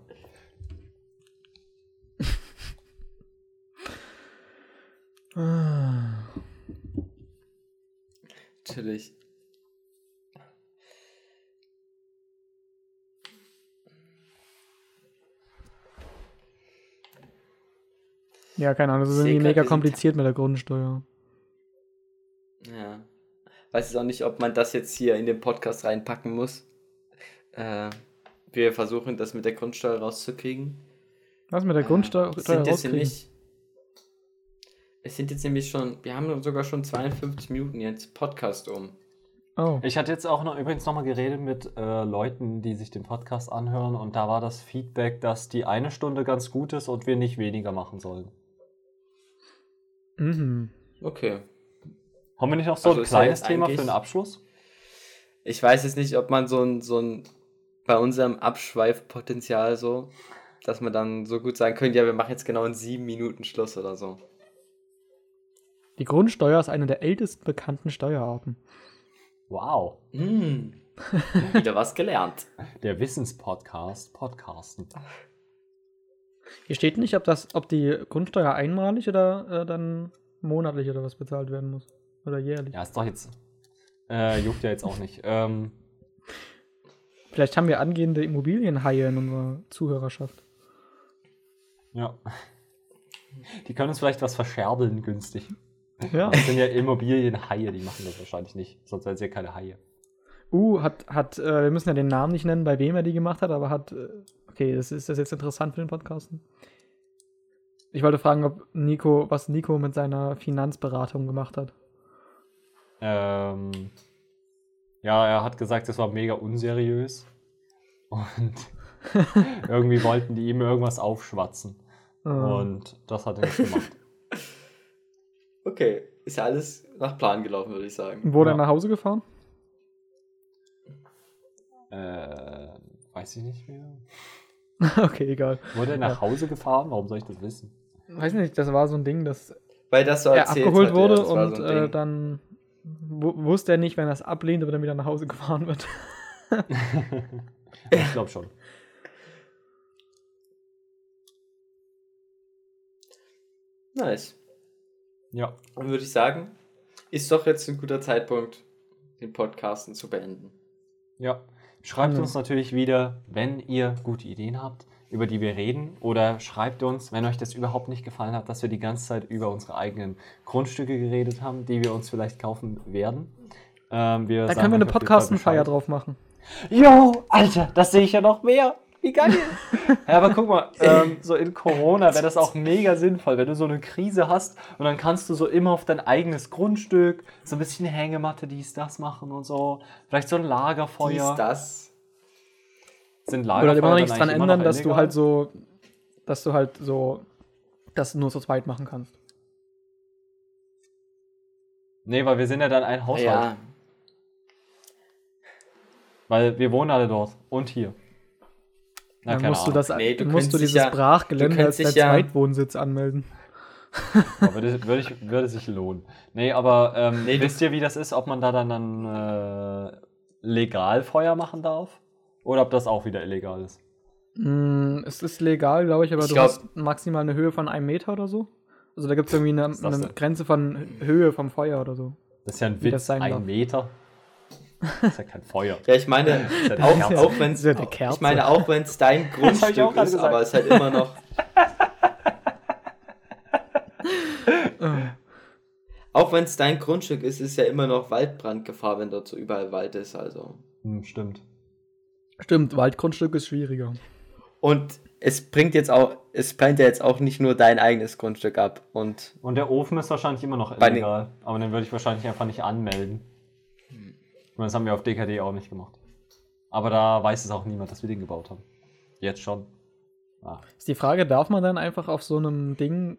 Natürlich. Ja, keine Ahnung, das ist Ich irgendwie mega kompliziert mit der Grundsteuer. Ja. Weiß jetzt auch nicht, ob man das jetzt hier in den Podcast reinpacken muss. Äh, wir versuchen das mit der Grundsteuer rauszukriegen. Was mit der Grundsteuer Es sind jetzt rauskriegen? nämlich. Es sind jetzt nämlich schon. Wir haben sogar schon 52 Minuten jetzt Podcast um. Oh. Ich hatte jetzt auch noch übrigens nochmal geredet mit äh, Leuten, die sich den Podcast anhören und da war das Feedback, dass die eine Stunde ganz gut ist und wir nicht weniger machen sollen. Mhm. Okay. Haben wir nicht noch so Also ein kleines Thema für den Abschluss? Ich weiß jetzt nicht, ob man so ein, so ein. Bei unserem Abschweifpotenzial so. Dass man dann so gut sagen könnte, ja, wir machen jetzt genau in sieben Minuten Schluss oder so. Die Grundsteuer ist eine der ältesten bekannten Steuerarten. Wow. Hm. Wieder was gelernt. Der Wissenspodcast, Podcasten. Hier steht nicht, ob, das, ob die Grundsteuer einmalig oder äh, dann monatlich oder was bezahlt werden muss. Oder jährlich. Ja, ist doch jetzt. Äh, juckt ja jetzt auch nicht. Ähm, Vielleicht haben wir angehende Immobilienhaie in unserer Zuhörerschaft. ja. Die können uns vielleicht was verscherbeln günstig. Ja. Das sind ja Immobilienhaie, die machen das wahrscheinlich nicht. Sonst wären es ja keine Haie. Uh, hat, hat, äh, wir müssen ja den Namen nicht nennen, bei wem er die gemacht hat, aber hat, äh, okay, das ist das jetzt interessant für den Podcasten? Ich wollte fragen, ob Nico, was Nico mit seiner Finanzberatung gemacht hat. Ähm, ja, er hat gesagt, es war mega unseriös. Und irgendwie wollten die ihm irgendwas aufschwatzen. Äh, Und das hat er nicht gemacht. Okay, ist ja alles nach Plan gelaufen, würde ich sagen. wurde ja. er nach Hause gefahren? Äh, weiß ich nicht mehr. okay, egal. Wurde er nach Hause gefahren? Warum soll ich das wissen? Weiß nicht, das war so ein Ding, dass Weil das so er abgeholt hat, ja, wurde war und so äh, dann wu- wusste er nicht, wenn er es ablehnt, ob er dann wieder nach Hause gefahren wird. ich glaube schon. Nice. Ja. Dann würde ich sagen, ist doch jetzt ein guter Zeitpunkt, den Podcasten zu beenden. Ja. Schreibt Ja. uns natürlich wieder, wenn ihr gute Ideen habt, über die wir reden. Oder schreibt uns, wenn euch das überhaupt nicht gefallen hat, dass wir die ganze Zeit über unsere eigenen Grundstücke geredet haben, die wir uns vielleicht kaufen werden. Ähm, Da können wir eine Podcastenfeier drauf machen. Jo, Alter, das sehe ich ja noch mehr. Wie geil. ja, aber guck mal, ähm, so in Corona wäre das auch mega sinnvoll, wenn du so eine Krise hast und dann kannst du so immer auf dein eigenes Grundstück so ein bisschen Hängematte, dies, das machen und so. Vielleicht so ein Lagerfeuer. Dies, das. Sind Oder Lagerfeuer immer noch nichts dran ändern, dass du halt so, dass du halt so, das nur zu zweit machen kannst. Nee, weil wir sind ja dann ein Haushalt. Ja, Weil wir wohnen alle dort und hier. Na, dann musst du das, Nee, du musst du dieses ja- Brachgelände du als dein ja- Zweitwohnsitz anmelden. Aber würde, würde, ich, würde sich lohnen. Nee, aber ähm, Nee, du- wisst ihr, wie das ist, ob man da dann, dann äh, legal Feuer machen darf? Oder ob das auch wieder illegal ist? Mm, es ist legal, glaube ich, aber Ich du glaub- hast maximal eine Höhe von einem Meter oder so. Also da gibt es irgendwie eine, eine? Grenze von Höhe vom Feuer oder so. Das ist ja ein Witz, ein darf. Meter. Das ist ja kein Feuer. Ja, ich meine, ja auch, auch wenn ist ja ich meine, auch wenn es dein Grundstück ist, gesagt. aber es ist halt immer noch. auch wenn es dein Grundstück ist, ist ja immer noch Waldbrandgefahr, wenn dort so überall Wald ist. Also. Hm, stimmt. Stimmt, Waldgrundstück ist schwieriger. Und es bringt jetzt auch, es brennt ja jetzt auch nicht nur dein eigenes Grundstück ab. Und Und der Ofen ist wahrscheinlich immer noch Bei den- illegal. Aber den würde ich wahrscheinlich einfach nicht anmelden. Und das haben wir auf DKD auch nicht gemacht. Aber da weiß es auch niemand, dass wir den gebaut haben. Jetzt schon. Ah. Ist die Frage, darf man dann einfach auf so einem Ding,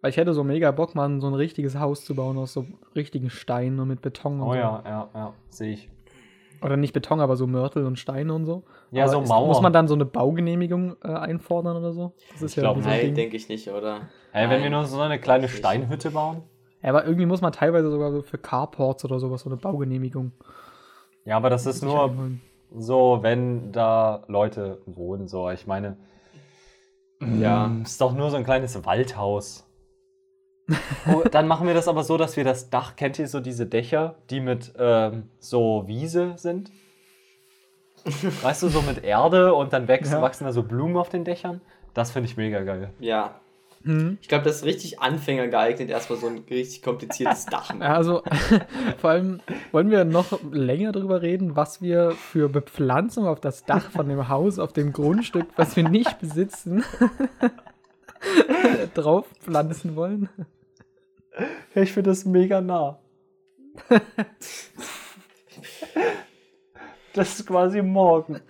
weil ich hätte so mega Bock, mal so ein richtiges Haus zu bauen aus so richtigen Steinen und mit Beton und Oh so. ja, ja, ja, sehe ich. Oder nicht Beton, aber so Mörtel und Steine und so. Ja, Aber so ist- Mauern. Muss man dann so eine Baugenehmigung äh, einfordern oder so? Das ist Ich ja glaub, wie so ein nein, denke ich nicht, oder? Hey, wenn wir nur so eine kleine Steinhütte bauen. Ja, aber irgendwie muss man teilweise sogar so für Carports oder sowas so eine Baugenehmigung. Ja, aber das ist nur einholen. so, wenn da Leute wohnen. So, ich meine, Ja. mm, ist doch nur so ein kleines Waldhaus. oh, dann machen wir das aber so, dass wir das Dach, kennt ihr so diese Dächer, die mit ähm, so Wiese sind? Weißt du, so mit Erde und dann wächst, Ja. wachsen da so Blumen auf den Dächern? Das finde ich mega geil. Ja. Mhm. Ich glaube, das ist richtig Anfänger geeignet, erstmal so ein richtig kompliziertes Dach machen. Also vor allem wollen wir noch länger darüber reden, was wir für Bepflanzung auf das Dach von dem Haus, auf dem Grundstück, was wir nicht besitzen, drauf pflanzen wollen. Ich finde das mega nah. das ist quasi morgen.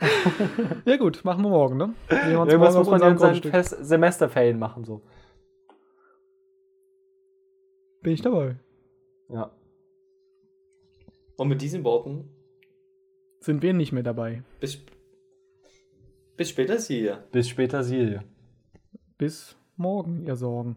Ja gut, machen wir morgen, ne? Sehen wir uns Irgendwas morgen muss man ja in seinen Semesterferien machen. So. Bin ich dabei. Ja. Und mit diesen Worten, Sind wir nicht mehr dabei. bis, bis später, hier. Bis später, Silje. Bis morgen, ihr Sorgen.